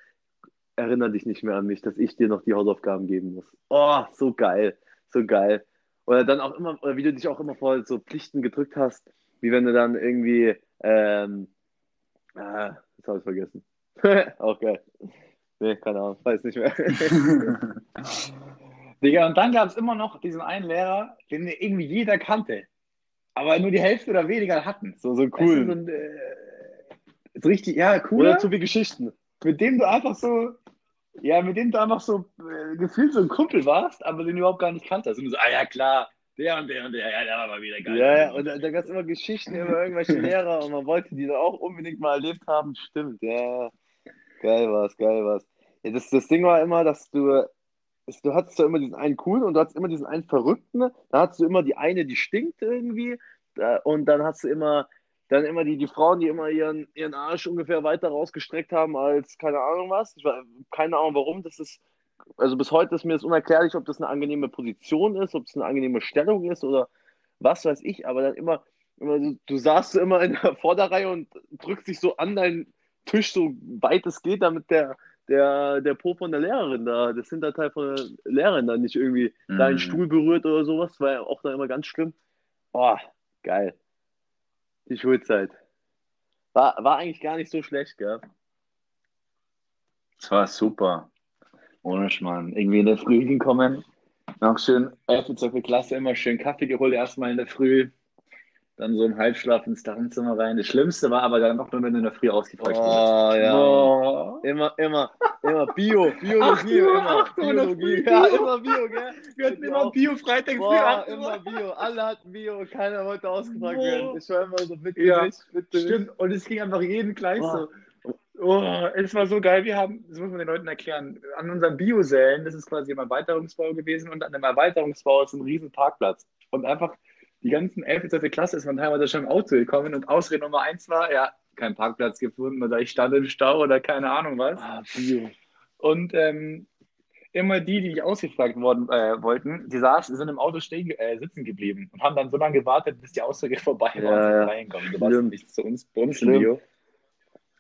erinnere dich nicht mehr an mich, dass ich dir noch die Hausaufgaben geben muss. Oh, so geil, so geil. Oder dann auch immer, oder wie du dich auch immer vor so Pflichten gedrückt hast, wie wenn du dann irgendwie, ähm, ah, jetzt habe ich vergessen. auch geil. Nee, keine Ahnung, weiß nicht mehr. Digga, und dann gab es immer noch diesen einen Lehrer, den irgendwie jeder kannte, aber nur die Hälfte oder weniger hatten. So, so Weißt du, cool. so ein, äh, richtig, ja, cool. Oder zu viel Geschichten. mit dem du einfach so, ja, mit dem du einfach so äh, gefühlt so ein Kumpel warst, aber den du überhaupt gar nicht kanntest. Und du so, ah ja, klar, der und der und der, ja, der war mal wieder geil. Ja, ja, und da, da gab es immer Geschichten über irgendwelche Lehrer und man wollte die dann auch unbedingt mal erlebt haben. Stimmt, ja. Geil war's, geil war's. Ja, das, das Ding war immer, dass du, du hattest ja immer diesen einen coolen und du hattest immer diesen einen Verrückten. Da hattest du immer die eine, die stinkt irgendwie. Da, und dann hast du immer, dann immer die, die Frauen, die immer ihren, ihren Arsch ungefähr weiter rausgestreckt haben als keine Ahnung was. Ich war, keine Ahnung warum. Das ist, also bis heute ist mir das unerklärlich, ob das eine angenehme Position ist, ob es eine angenehme Stellung ist oder was weiß ich. Aber dann immer, immer du, du saßt immer in der Vorderreihe und drückst dich so an deinen Tisch, so weit es geht, damit der, der, der Po von der Lehrerin da, das Hinterteil von der Lehrerin da nicht irgendwie Mhm. deinen Stuhl berührt oder sowas. War ja auch dann immer ganz schlimm. Boah, geil. Die Schulzeit. War, war eigentlich gar nicht so schlecht, gell? Das war super. Ohne Schmarrn. Irgendwie in der Früh hinkommen, noch schön 11. 12. Klasse, immer schön Kaffee geholt, erstmal in der Früh. Dann so im Halbschlaf ins Klassenzimmer rein. Das Schlimmste war aber dann noch nur, wenn du in der Früh ausgefragt Oh, ja. Oh. Immer, immer, immer Bio, Biologie, du, immer. Biologie. Früh Ja, Bio. immer Bio, gell? Wir hatten immer auch. Bio-Freitag früh. Boah, 8 Uhr. immer Bio. Alle hatten Bio und keiner wollte ausgefragt Boah. werden. Ich war immer so, bitte Ja, nicht, bitte nicht. Stimmt, und es ging einfach jeden gleich Boah. so. Oh, es war so geil. Wir haben, das muss man den Leuten erklären, an unseren Biosälen, das ist quasi im Erweiterungsbau gewesen und an dem Erweiterungsbau ist ein riesen Parkplatz. Und einfach die ganzen 11. 12. Klasse ist man teilweise schon im Auto gekommen und Ausrede Nummer eins war, ja, kein Parkplatz gefunden oder ich stand im Stau oder keine Ahnung was. Ah. Und ähm, immer die, die nicht ausgefragt worden äh, wollten, die saßen, sind im Auto stehen, äh, sitzen geblieben und haben dann so lange gewartet, bis die Aussage vorbei war Ja, und ja. sind reinkommen. Du warst nicht zu uns, bei uns. Bio.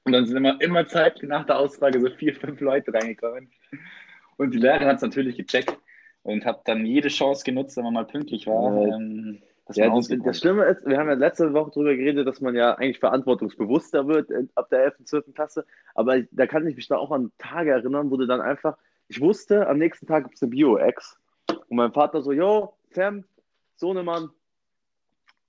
Und dann sind immer, immer Zeit nach der Ausfrage so vier, fünf Leute reingekommen. Und die Lehrerin hat es natürlich gecheckt und hat dann jede Chance genutzt, wenn man mal pünktlich war. Ja. Ähm, Ja, das, das Schlimme ist, wir haben ja letzte Woche darüber geredet, dass man ja eigentlich verantwortungsbewusster wird ab der 11., 12. Klasse. Aber da kann ich mich da auch an Tage erinnern, wo du dann einfach, ich wusste, am nächsten Tag gibt es eine Bio-Ex. Und mein Vater so, yo, Sam, Sohnemann,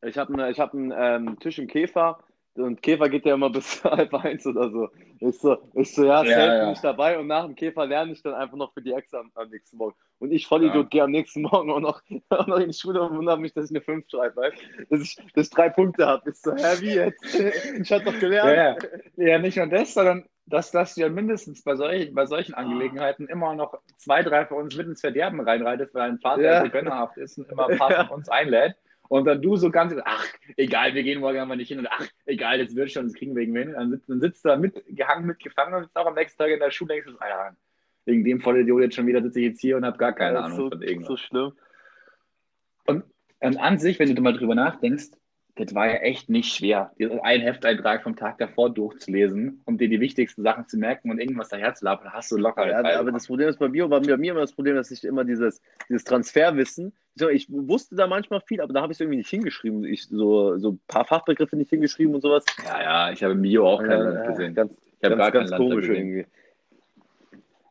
ich habe einen ich hab einen, ähm, Tisch im Käfer und Käfer geht ja immer bis halb eins oder so. Ich so, ich so ja, Ja, safe ja. bin ich dabei und nach dem Käfer lerne ich dann einfach noch für die Ex am, am nächsten Morgen. Und ich Vollidiot gehe am nächsten Morgen auch noch, auch noch in die Schule und wundere mich, dass ich eine 5 schreibe, weißt? dass ich, dass ich drei Punkte habe. Ich so, hä, wie jetzt? Ich hab doch gelernt. Ja, ja. ja, nicht nur das, sondern dass, dass du ja mindestens bei, solch, bei solchen Angelegenheiten immer noch zwei, drei von uns mit ins Verderben reinreitest, weil dein Vater Ja. so gönnerhaft ist und immer ein paar Ja. von uns einlädt. Und dann du so ganz, ach, egal, wir gehen morgen einfach nicht hin. Und ach, egal, jetzt wird schon, das kriegen wir irgendwie hin. Dann sitzt, dann sitzt du da mitgehangen, mitgefangen und sitzt auch am nächsten Tag in der Schule und denkst, du, ja, wegen dem Vollidiot jetzt schon wieder sitze ich jetzt hier und habe gar keine das ist Ahnung so, von irgendwas. so schlimm. Und an sich, wenn du mal drüber nachdenkst, das war ja echt nicht schwer, diesen einen Hefteintrag vom Tag davor durchzulesen und dir die wichtigsten Sachen zu merken und irgendwas daher zu labern. Hast du locker. Ja, aber das Problem ist bei mir, mir, bei mir immer das Problem, dass ich immer dieses, dieses Transferwissen, ich wusste da manchmal viel, aber da habe ich es irgendwie nicht hingeschrieben. Ich, so, so ein paar Fachbegriffe nicht hingeschrieben und sowas. ja, ja, ich habe im Bio auch kein Ja, Land gesehen. Ganz, Ich habe gar ganz Land komisch gesehen. irgendwie.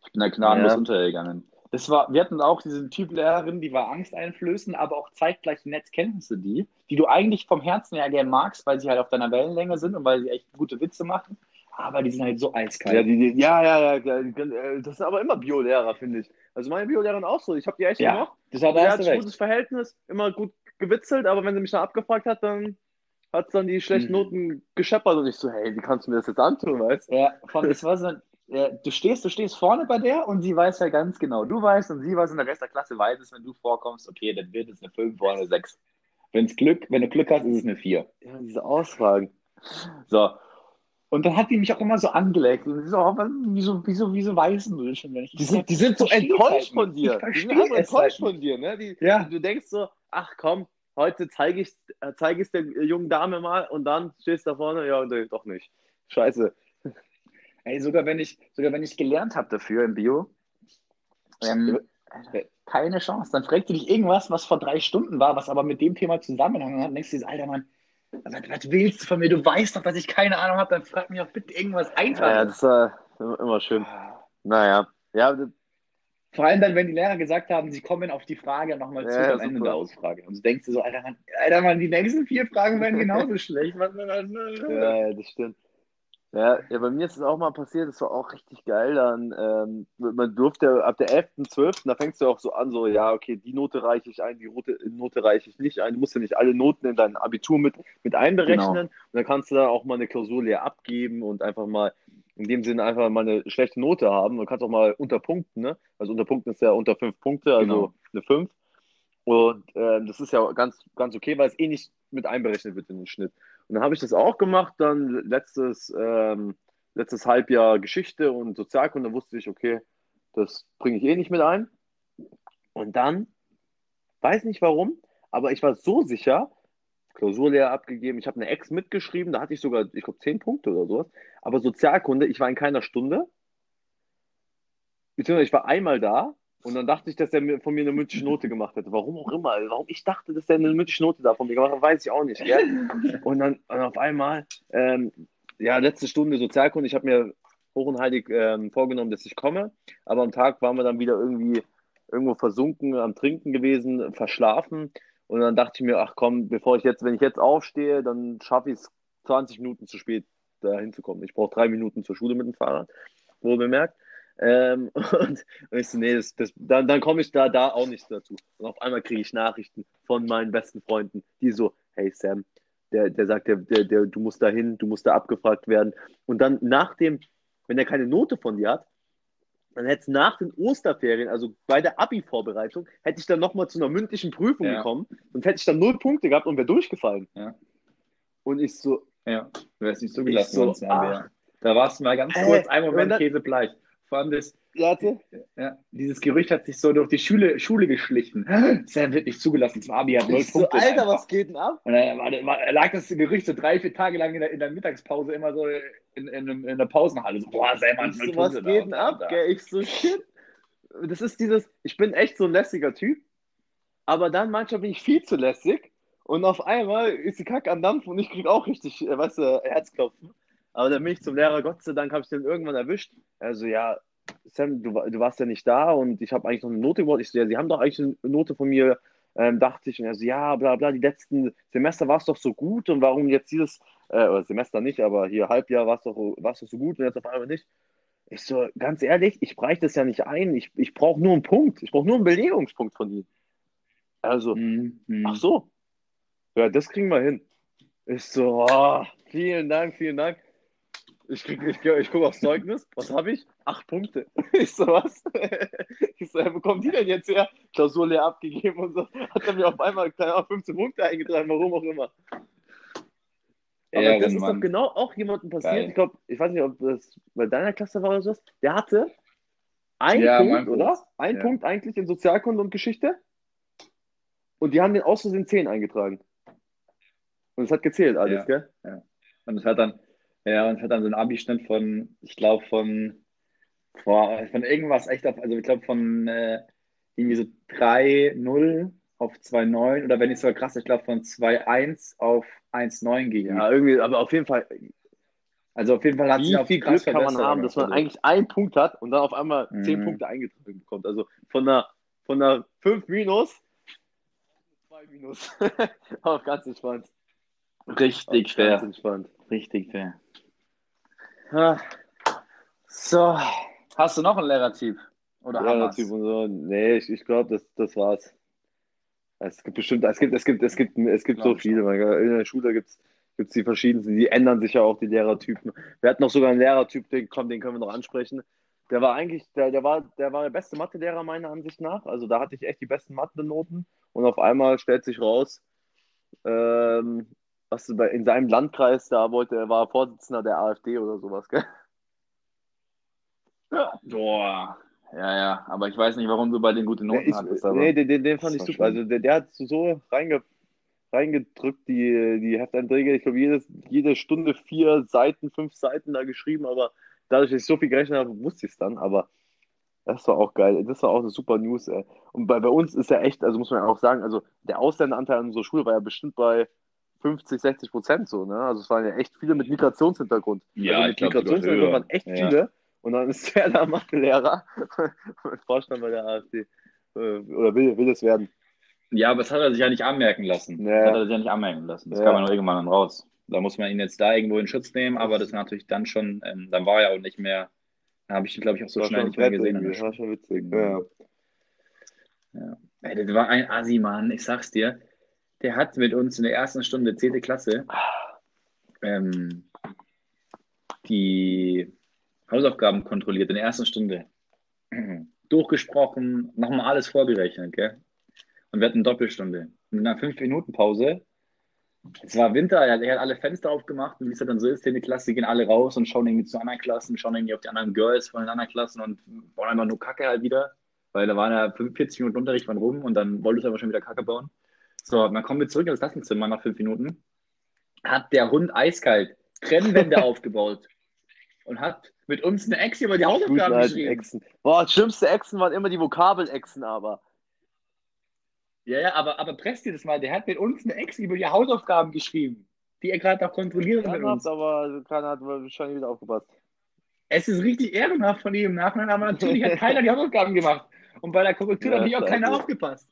Ich bin da gnadenlos Ja. untergegangen. Das war, wir hatten auch diese Typ Lehrerin, die war angsteinflößend, aber auch zeitgleich nett. Du die? Die du eigentlich vom Herzen her gern magst, weil sie halt auf deiner Wellenlänge sind und weil sie echt gute Witze machen. Aber die sind halt so eiskalt. Ja, die, die, ja, ja, ja, äh, das sind aber immer Biolehrer, finde ich. Also meine Biolehrerin auch so. Ich habe die echt Ja, gemacht. das hat er ein gutes Verhältnis, immer gut gewitzelt, aber wenn sie mich dann abgefragt hat, dann hat dann die schlechten Mhm. Noten gescheppert und ich so, hey, wie kannst du mir das jetzt antun, weißt du? Ja, von, das war so, ja, du stehst, du stehst vorne bei der und sie weiß ja ganz genau. Du weißt und sie weiß und der Rest der Klasse weiß es, wenn du vorkommst, okay, dann wird es eine 5 oder eine 6. Wenn's Glück, wenn du Glück hast, ist es eine 4. Ja, diese Ausfragen. So. Und dann hat die mich auch immer so angeleckt. Und so, oh, was- wieso, wieso, wieso weißen du das schon, wenn ich Die sind, die sind so es enttäuscht von dir. Die sind es enttäuscht von dir, ne? Die, Ja. Du denkst so, ach komm, heute zeige ich äh, zeig es der jungen Dame mal und dann stehst du da vorne, ja, nee, doch nicht. Scheiße. Ey, sogar wenn ich, sogar wenn ich gelernt habe dafür im Bio, ähm, keine Chance. Dann fragt die dich irgendwas, was vor drei Stunden war, was aber mit dem Thema Zusammenhang hat. Und denkst du, alter Mann, was, willst du von mir? Du weißt doch, dass ich keine Ahnung habe. Dann frag mich doch bitte irgendwas Ja, Einfaches. das war immer schön. Naja. Ja, Vor allem dann, wenn die Lehrer gesagt haben, sie kommen auf die Frage nochmal Ja, zu ja, am Ende der Ausfrage. Und du denkst dir so, alter Mann, alter Mann, die nächsten vier Fragen werden genauso schlecht. Ja, ja, das stimmt. Ja, ja, bei mir ist es auch mal passiert, das war auch richtig geil. Dann, ähm, man durfte ab der 11., 12., da fängst du auch so an, so, ja, okay, die Note reiche ich ein, die Rote, Note reiche ich nicht ein. Du musst ja nicht alle Noten in dein Abitur mit, mit einberechnen. Genau. Und dann kannst du da auch mal eine Klausur leer abgeben und einfach mal, in dem Sinne einfach mal eine schlechte Note haben. Du kannst auch mal unterpunkten, ne? Also unterpunkten ist ja unter fünf Punkte, also Genau. eine 5. Und ähm, das ist ja ganz, ganz okay, weil es eh nicht mit einberechnet wird in den Schnitt. Und dann habe ich das auch gemacht, dann letztes, ähm, letztes Halbjahr Geschichte und Sozialkunde wusste ich, okay, das bringe ich eh nicht mit ein. Und dann, weiß nicht warum, aber ich war so sicher, Klausurlehrer abgegeben, ich habe eine Ex mitgeschrieben, da hatte ich sogar, ich glaube, 10 Punkte oder sowas. Aber Sozialkunde, ich war in keiner Stunde. Beziehungsweise ich war einmal da und dann dachte ich, dass er von mir eine mündliche Note gemacht hätte. Warum auch immer. Warum ich dachte, dass er eine mündliche Note da von mir gemacht hat, weiß ich auch nicht. Gell? Und dann und auf einmal, ähm, ja, letzte Stunde Sozialkunde, ich habe mir hoch und heilig ähm, vorgenommen, dass ich komme. Aber am Tag waren wir dann wieder irgendwie irgendwo versunken, am Trinken gewesen, verschlafen. Und dann dachte ich mir, ach komm, bevor ich jetzt, wenn ich jetzt aufstehe, dann schaffe ich es 20 Minuten zu spät, da hinzukommen. Ich brauche drei Minuten zur Schule mit dem Fahrrad, wohl bemerkt. Ähm, und, und ich so, nee, das, das, dann, dann komme ich da, da auch nicht dazu. Und auf einmal kriege ich Nachrichten von meinen besten Freunden, die so, hey Sam, der, der sagt, der, der, der, du musst da hin, du musst da abgefragt werden. Und dann nach dem, wenn er keine Note von dir hat, dann hätte es nach den Osterferien, also bei der Abi-Vorbereitung, hätte ich dann nochmal zu einer mündlichen Prüfung Ja. gekommen und hätte ich dann null Punkte gehabt und wäre durchgefallen. Ja. Und ich so, Ja, du wärst nicht Ich zugelassen so, worden. RBR. Da warst du mal ganz Äh, kurz, ein und Moment käsebleich. Vor allem das, warte. ja, dieses Gerücht hat sich so durch die Schule, Schule geschlichen. Sam wird nicht zugelassen zum Abi, hat null so, Punkte. Alter, einfach. was geht denn ab? Und dann war, war, lag das Gerücht so drei, vier Tage lang in der, in der Mittagspause immer so in, in, in der Pausenhalle. So, boah, Sam hat null so, was geht denn ab? da. Gell? Ich so, shit. Das ist dieses, ich bin echt so ein lässiger Typ, aber dann manchmal bin ich viel zu lässig und auf einmal ist die Kacke am Dampf und ich krieg auch richtig, äh, weißt du, Herzklopfen. Aber dann bin ich zum Lehrer, Gott sei Dank habe ich den irgendwann erwischt. Also ja, Sam, du, du warst ja nicht da und ich habe eigentlich noch eine Note gewollt. Ich so, ja, Sie haben doch eigentlich eine Note von mir, ähm, dachte ich. Und er so, ja, bla bla, die letzten Semester war es doch so gut und warum jetzt dieses, äh, oder Semester nicht, aber hier Halbjahr war es doch, war's doch so gut und jetzt auf einmal nicht. Ich so, ganz ehrlich, ich breche das ja nicht ein. Ich, ich brauche nur einen Punkt. Ich brauche nur einen Belegungspunkt von Ihnen. Also, Mhm, mhm. ach so. Ja, das kriegen wir hin. Ich so, oh, vielen Dank, vielen Dank. Ich, krieg, ich, ich gucke aufs Zeugnis. Was habe ich? Acht Punkte. Ich so, was? Ich so, ja, wo kommen die denn jetzt her? Klausur leer abgegeben und so. Hat er mir auf einmal keine Ahnung, 15 Punkte eingetragen, warum auch immer. Aber das ist doch genau auch jemandem passiert. Geil. Ich glaube, ich weiß nicht, ob das bei deiner Klasse war oder so. Der hatte einen Ja, Punkt, oder? Ein Ja. Punkt eigentlich in Sozialkunde und Geschichte. Und die haben den aus Versehen 10 eingetragen. Und es hat gezählt alles, Ja. gell? Und es hat dann, ja, und hat dann so einen Abi-Schnitt von, ich glaube, von, boah, von irgendwas echt auf, also ich glaube von äh, irgendwie so 3-0 auf 2-9 oder wenn nicht sogar krass, ich glaube von 2-1 auf 1-9 gegen. Ja, irgendwie, aber auf jeden Fall, Also auf jeden Fall hat wie auch viel Glück kann man haben, dass man also. eigentlich einen Punkt hat und dann auf einmal Mhm. zehn Punkte eingetragen bekommt. Also von einer, von einer 5 minus, 2 minus. aber ganz entspannt. Richtig Ganz fair. entspannt. Richtig fair. So, hast du noch einen Lehrertyp? Oder Ja, Hamas? Typ und so. Nee, ich, ich glaube, das, das war's. Es gibt bestimmt, es gibt, es gibt, es gibt, es gibt so viele. In der Schule gibt's gibt's die verschiedensten, die ändern sich ja auch, die Lehrertypen. Wir hatten noch sogar einen Lehrertyp, den, komm, den können wir noch ansprechen. Der war eigentlich, der, der war, der war der beste Mathelehrer meiner Ansicht nach. Also da hatte ich echt die besten Mathe-Noten. Und auf einmal stellt sich raus, ähm, was du bei, in seinem Landkreis, da wollte, er war Vorsitzender der AfD oder sowas, gell? Boah. Ja, ja, aber ich weiß nicht, warum du bei den guten Noten ich, hattest. Aber nee, den, den, fand ich super. schlimm. Also der, der hat so reinge, reingedrückt, die, die Hefteinträge. Ich glaube, jedes, jede Stunde vier Seiten, fünf Seiten da geschrieben, aber dadurch, dass ich so viel gerechnet habe, wusste ich es dann. Aber das war auch geil. Das war auch eine super News. Ey. Und bei, bei uns ist ja echt, also muss man ja auch sagen, also der Ausländeranteil an unserer Schule war ja bestimmt bei 50, 60 Prozent so. Ne? Also es waren ja echt viele mit Migrationshintergrund. Ja, also mit glaub, Migrationshintergrund waren echt Ja. viele. Und dann ist der da Mathelehrer und Vorstand bei der AfD. Äh, Oder will, will es werden. Ja, aber das hat er sich ja nicht anmerken lassen. Ja. Das hat er sich ja nicht anmerken lassen. Das Ja. kam ja noch irgendwann dann raus. Da muss man ihn jetzt da irgendwo in Schutz nehmen, aber das war natürlich dann schon, ähm, dann war er auch nicht mehr, da habe ich ihn, glaube ich, auch so schnell nicht mehr gesehen. der War schon witzig. Ja. Ey, das war ein Assi, Mann, ich sag's dir. Der hat mit uns in der ersten Stunde 10. Klasse ähm, die Hausaufgaben kontrolliert in der ersten Stunde. Durchgesprochen, nochmal alles vorgerechnet, gell? Und wir hatten Doppelstunde. Und in einer 5-Minuten-Pause, es war Winter, er hat, alle Fenster aufgemacht und wie es dann so ist, 10. Klasse, gehen alle raus und schauen irgendwie zu anderen Klassen, schauen irgendwie auf die anderen Girls von den anderen Klassen und bauen einfach nur Kacke halt wieder. Weil da waren ja 45 Minuten Unterricht waren rum und dann wolltest du aber schon wieder Kacke bauen. So, dann kommen wir zurück in das Klassenzimmer nach fünf Minuten. Hat der Hund eiskalt Trennwände aufgebaut und hat mit uns eine Ex über die Hausaufgaben geschrieben. Echsen. Boah, das schlimmste Echsen waren immer die Vokabelechsen, aber. Ja, ja, aber, aber presst dir das mal. Der hat mit uns eine Ex über die Hausaufgaben geschrieben, die er gerade noch kontrolliert mit Ehrenhaft, uns. aber keiner hat wahrscheinlich wieder aufgepasst. Es ist richtig ehrenhaft von ihm im Nachhinein, aber natürlich hat keiner die Hausaufgaben gemacht. Und bei der Korrektur Ja, hat auch keiner aufgepasst.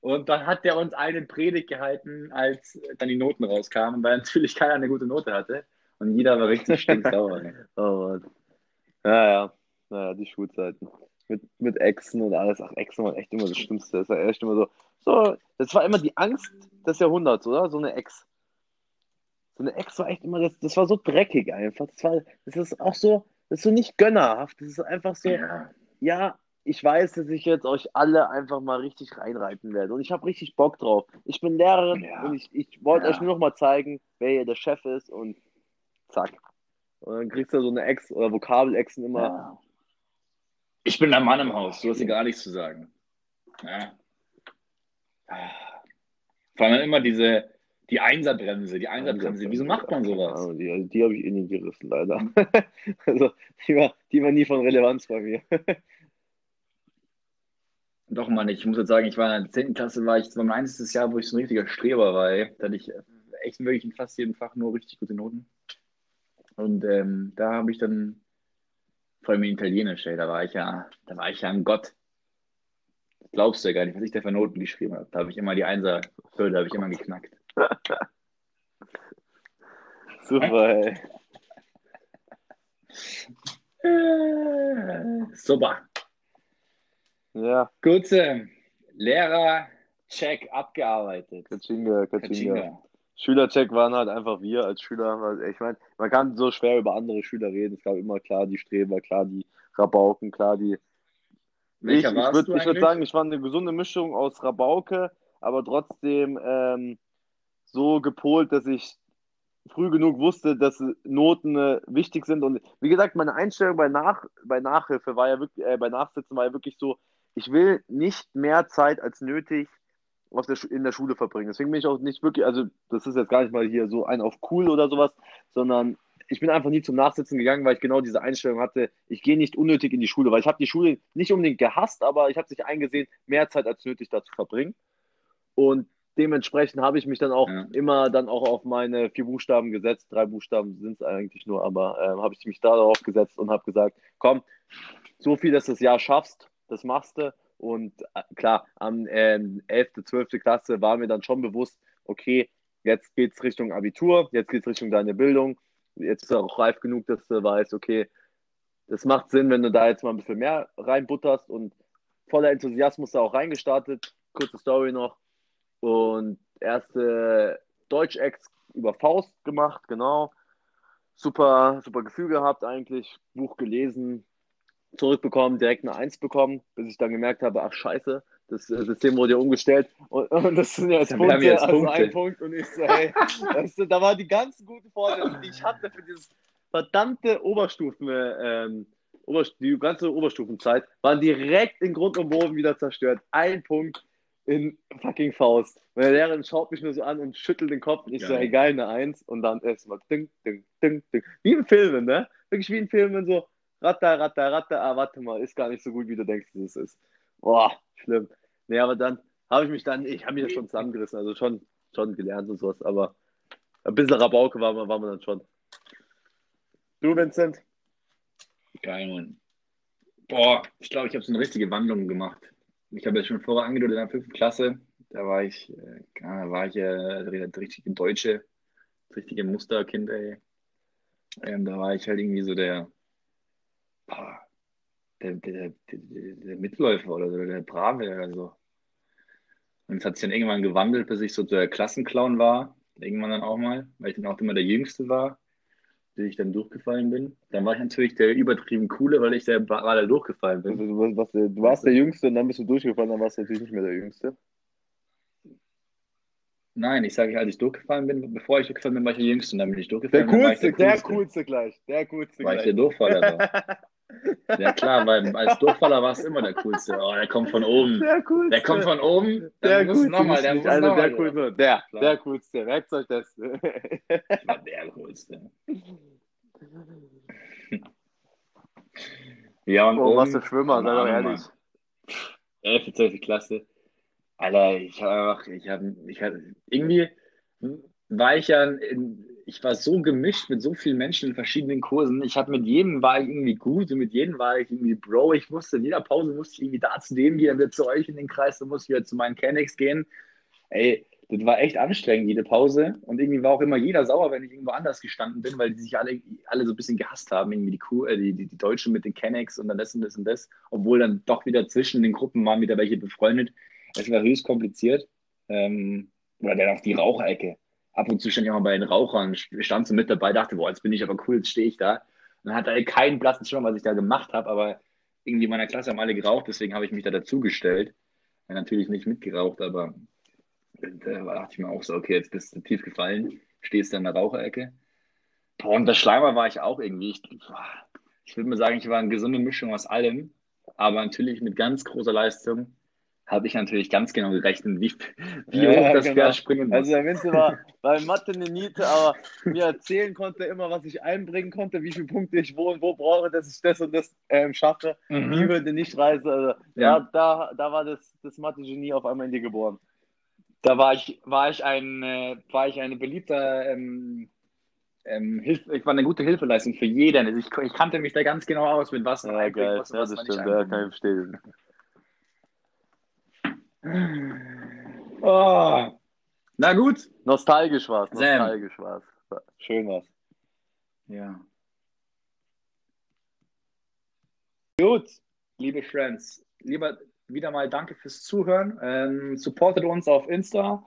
Und dann hat der uns einen Predigt gehalten, als dann die Noten rauskamen, weil natürlich keiner eine gute Note hatte. Und jeder war richtig stinksauer. Oh Mann. Ja, ja. Naja, die Schulzeiten. Mit, mit Echsen und alles. Ach, Echsen waren echt immer das Schlimmste. Das war echt immer so. So, das war immer die Angst des Jahrhunderts, oder? So eine Ex. So eine Ex war echt immer, das, das war so dreckig einfach. Das war, das ist auch so, das ist so nicht gönnerhaft. Das ist einfach so, Ja. ja, ich weiß, dass ich jetzt euch alle einfach mal richtig reinreiten werde. Und ich habe richtig Bock drauf. Ich bin Lehrerin Ja. und ich, ich wollte Ja. euch nur noch mal zeigen, wer hier der Chef ist und zack. Und dann kriegst du so eine Ex oder Vokabelexen immer. Ja. Ich bin der Mann im Haus, du hast hier gar nichts zu sagen. Ja. Vor allem immer diese, die Einserbremse, die Einserbremse. Wieso macht man sowas? Ja, die die habe ich eh nie gerissen, leider. also, die war, die war nie von Relevanz bei mir. Doch, Mann, ich muss jetzt sagen, ich war in der 10. Klasse, war ich, das war mein einziges Jahr, wo ich so ein richtiger Streber war. ey. Da hatte ich echt wirklich in fast jedem Fach nur richtig gute Noten. Und ähm, da habe ich dann, vor allem in Italienisch, ey, da war ich ja, da war ich ja ein Gott. Das glaubst du ja gar nicht, was ich da für Noten geschrieben habe. Da habe ich immer die Einser, da habe ich immer geknackt. Super, ey. Äh, super. Ja, Kurze Lehrer-Check abgearbeitet. Katschinga, Katschinga. Katschinga. Schülercheck waren halt einfach wir als Schüler. Ich meine, man kann so schwer über andere Schüler reden. Es gab immer klar die Streber, klar die Rabauken, klar die. Ich, Welcher ich warst würde ich würd sagen, ich war eine gesunde Mischung aus Rabauke, aber trotzdem ähm, so gepolt, dass ich früh genug wusste, dass Noten äh, wichtig sind. Und wie gesagt, meine Einstellung bei, Nach bei Nachhilfe war ja wirklich, äh, bei Nachsitzen war ja wirklich so, ich will nicht mehr Zeit als nötig der, in der Schule verbringen. Deswegen bin ich auch nicht wirklich, also das ist jetzt gar nicht mal hier so ein auf cool oder sowas, sondern ich bin einfach nie zum Nachsitzen gegangen, weil ich genau diese Einstellung hatte, ich gehe nicht unnötig in die Schule, weil ich habe die Schule nicht unbedingt gehasst, aber ich habe sich eingesehen, mehr Zeit als nötig da zu verbringen. Und dementsprechend habe ich mich dann auch Ja. immer dann auch auf meine vier Buchstaben gesetzt. Drei Buchstaben sind es eigentlich nur, aber ähm, habe ich mich darauf gesetzt und habe gesagt, komm, so viel, dass du das Jahr schaffst, das machst du. Und äh, klar, am ähm, 11., 12. Klasse war mir dann schon bewusst, okay, jetzt geht's Richtung Abitur, jetzt geht's Richtung deine Bildung. Jetzt ist auch reif genug, dass du weißt, okay, das macht Sinn, wenn du da jetzt mal ein bisschen mehr reinbutterst und voller Enthusiasmus da auch reingestartet. Kurze Story noch. Und erste Deutsch-Ex über Faust gemacht, genau. Super, super Gefühl gehabt eigentlich. Buch gelesen, zurückbekommen, direkt eine Eins bekommen, bis ich dann gemerkt habe, ach scheiße, das äh, System wurde ja umgestellt und, und das sind ja jetzt Punkte, haben jetzt also Punkte. ein Punkt und ich so, hey, das, da waren die ganzen guten Vorteile, die ich hatte für dieses verdammte Oberstufen, ähm, Oberst die ganze Oberstufenzeit, waren direkt in Grund und Boden wieder zerstört. Ein Punkt in fucking Faust. Meine Lehrerin schaut mich nur so an und schüttelt den Kopf und ich so, Geil. hey, geil, eine Eins und dann erstmal ding, ding, ding, ding. Wie in Filmen, ne? Wirklich wie in Filmen, so ratter, ratter, ratter, ah, warte mal, ist gar nicht so gut, wie du denkst, dass es ist. Boah, schlimm. Nee, aber dann habe ich mich dann, ich habe mich das schon zusammengerissen, also schon, schon gelernt und sowas, aber ein bisschen Rabauke war man, war man dann schon. Du, Vincent? Geil, Mann. Boah, ich glaube, ich habe so eine richtige Wandlung gemacht. Ich habe ja schon vorher angedeutet in der fünften Klasse. Da war ich, äh, ja, da war ich äh, der richtige Deutsche, das richtige Musterkind, ey. Ähm, da war ich halt irgendwie so der, boah, der, der, der, der Mitläufer oder so, der Brave oder so. Und es hat sich dann irgendwann gewandelt, bis ich so der Klassenclown war. Irgendwann dann auch mal, weil ich dann auch immer der Jüngste war, bis ich dann durchgefallen bin. Dann war ich natürlich der übertrieben Coole, weil ich der war, der durchgefallen Also, bin. du, was, du warst der Jüngste und dann bist du durchgefallen, dann warst du natürlich nicht mehr der Jüngste. Nein, ich sage, als ich durchgefallen bin, bevor ich durchgefallen bin, war ich der Jüngste und dann bin ich Der durchgefallen. ich coolste, der coolste gleich. Der coolste War ich gleich. der Durchfaller war. Ja klar, weil als Durchfaller war es immer der coolste. Oh, der kommt von oben. Der coolste. Der kommt von oben. der muss nochmal, der muss einer nochmal. der coolste. Der, Klar. der coolste. Merkt euch das. Ich war der coolste. Ja, und Oh, was oben, für Schwimmer, sei doch ehrlich. 11., 12. Klasse. Alter, ich habe einfach, ich habe, ich habe, irgendwie war ich ja, in, ich war so gemischt mit so vielen Menschen in verschiedenen Kursen. Ich habe mit jedem war ich irgendwie gut und mit jedem war ich irgendwie Bro. Ich musste in jeder Pause musste ich irgendwie da zu dem gehen, dann wieder zu euch in den Kreis, dann musste ich wieder zu meinen Kennex gehen. Ey, das war echt anstrengend, jede Pause. Und irgendwie war auch immer jeder sauer, wenn ich irgendwo anders gestanden bin, weil die sich alle, alle so ein bisschen gehasst haben. Irgendwie die, Kuh, äh, die, die, die Deutschen mit den Kennex und dann das und das und das. Obwohl dann doch wieder zwischen den Gruppen waren wieder welche befreundet. Es war höchst kompliziert. Ähm, oder dann auch die Raucherecke. Ab und zu stand ich auch mal bei den Rauchern, stand so mit dabei, dachte, boah, jetzt bin ich aber cool, jetzt stehe ich da. Und dann hatte er keinen blassen Schimmer, was ich da gemacht habe, aber irgendwie in meiner Klasse haben alle geraucht, deswegen habe ich mich da dazugestellt. Natürlich nicht mitgeraucht, aber da dachte ich mir auch so, okay, jetzt bist du tief gefallen, stehst da in der Raucherecke. Boah, und der Schleimer war ich auch irgendwie. Ich, ich würde mal sagen, ich war eine gesunde Mischung aus allem, aber natürlich mit ganz großer Leistung habe ich natürlich ganz genau gerechnet, wie, wie Ja, hoch das genau. Pferd springen muss. Also der Vince war bei Mathe eine Niete, aber mir erzählen konnte immer, was ich einbringen konnte, wie viele Punkte ich wo und wo brauche, dass ich das und das ähm, schaffe. Die Mhm. würde nicht reisen. Also, Ja. ja, da, da war das, das Mathe-Genie auf einmal in dir geboren. Da war ich, war ich ein, äh, war ich eine beliebter, ähm, ähm, Hilf, ich war eine gute Hilfeleistung für jeden. Also ich, ich kannte mich da ganz genau aus, mit was man Ja, einbringen geil. muss und Ja, das stimmt. Ja, kann ich verstehen. Oh. Na gut. Nostalgisch war's. Sam. Nostalgisch war's. Schön war's. Ja. Gut. Liebe Friends, lieber wieder mal danke fürs Zuhören. Ähm, supportet uns auf Insta.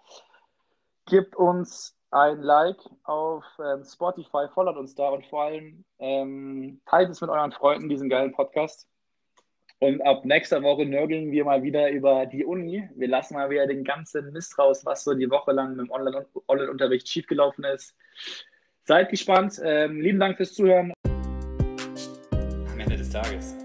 Gebt uns ein Like auf ähm, Spotify, followt uns da und vor allem ähm, teilt es mit euren Freunden, diesen geilen Podcast. Und ab nächster Woche nörgeln wir mal wieder über die Uni. Wir lassen mal wieder den ganzen Mist raus, was so die Woche lang mit dem Online- Online-Unterricht schiefgelaufen ist. Seid gespannt. Ähm, lieben Dank fürs Zuhören. Am Ende des Tages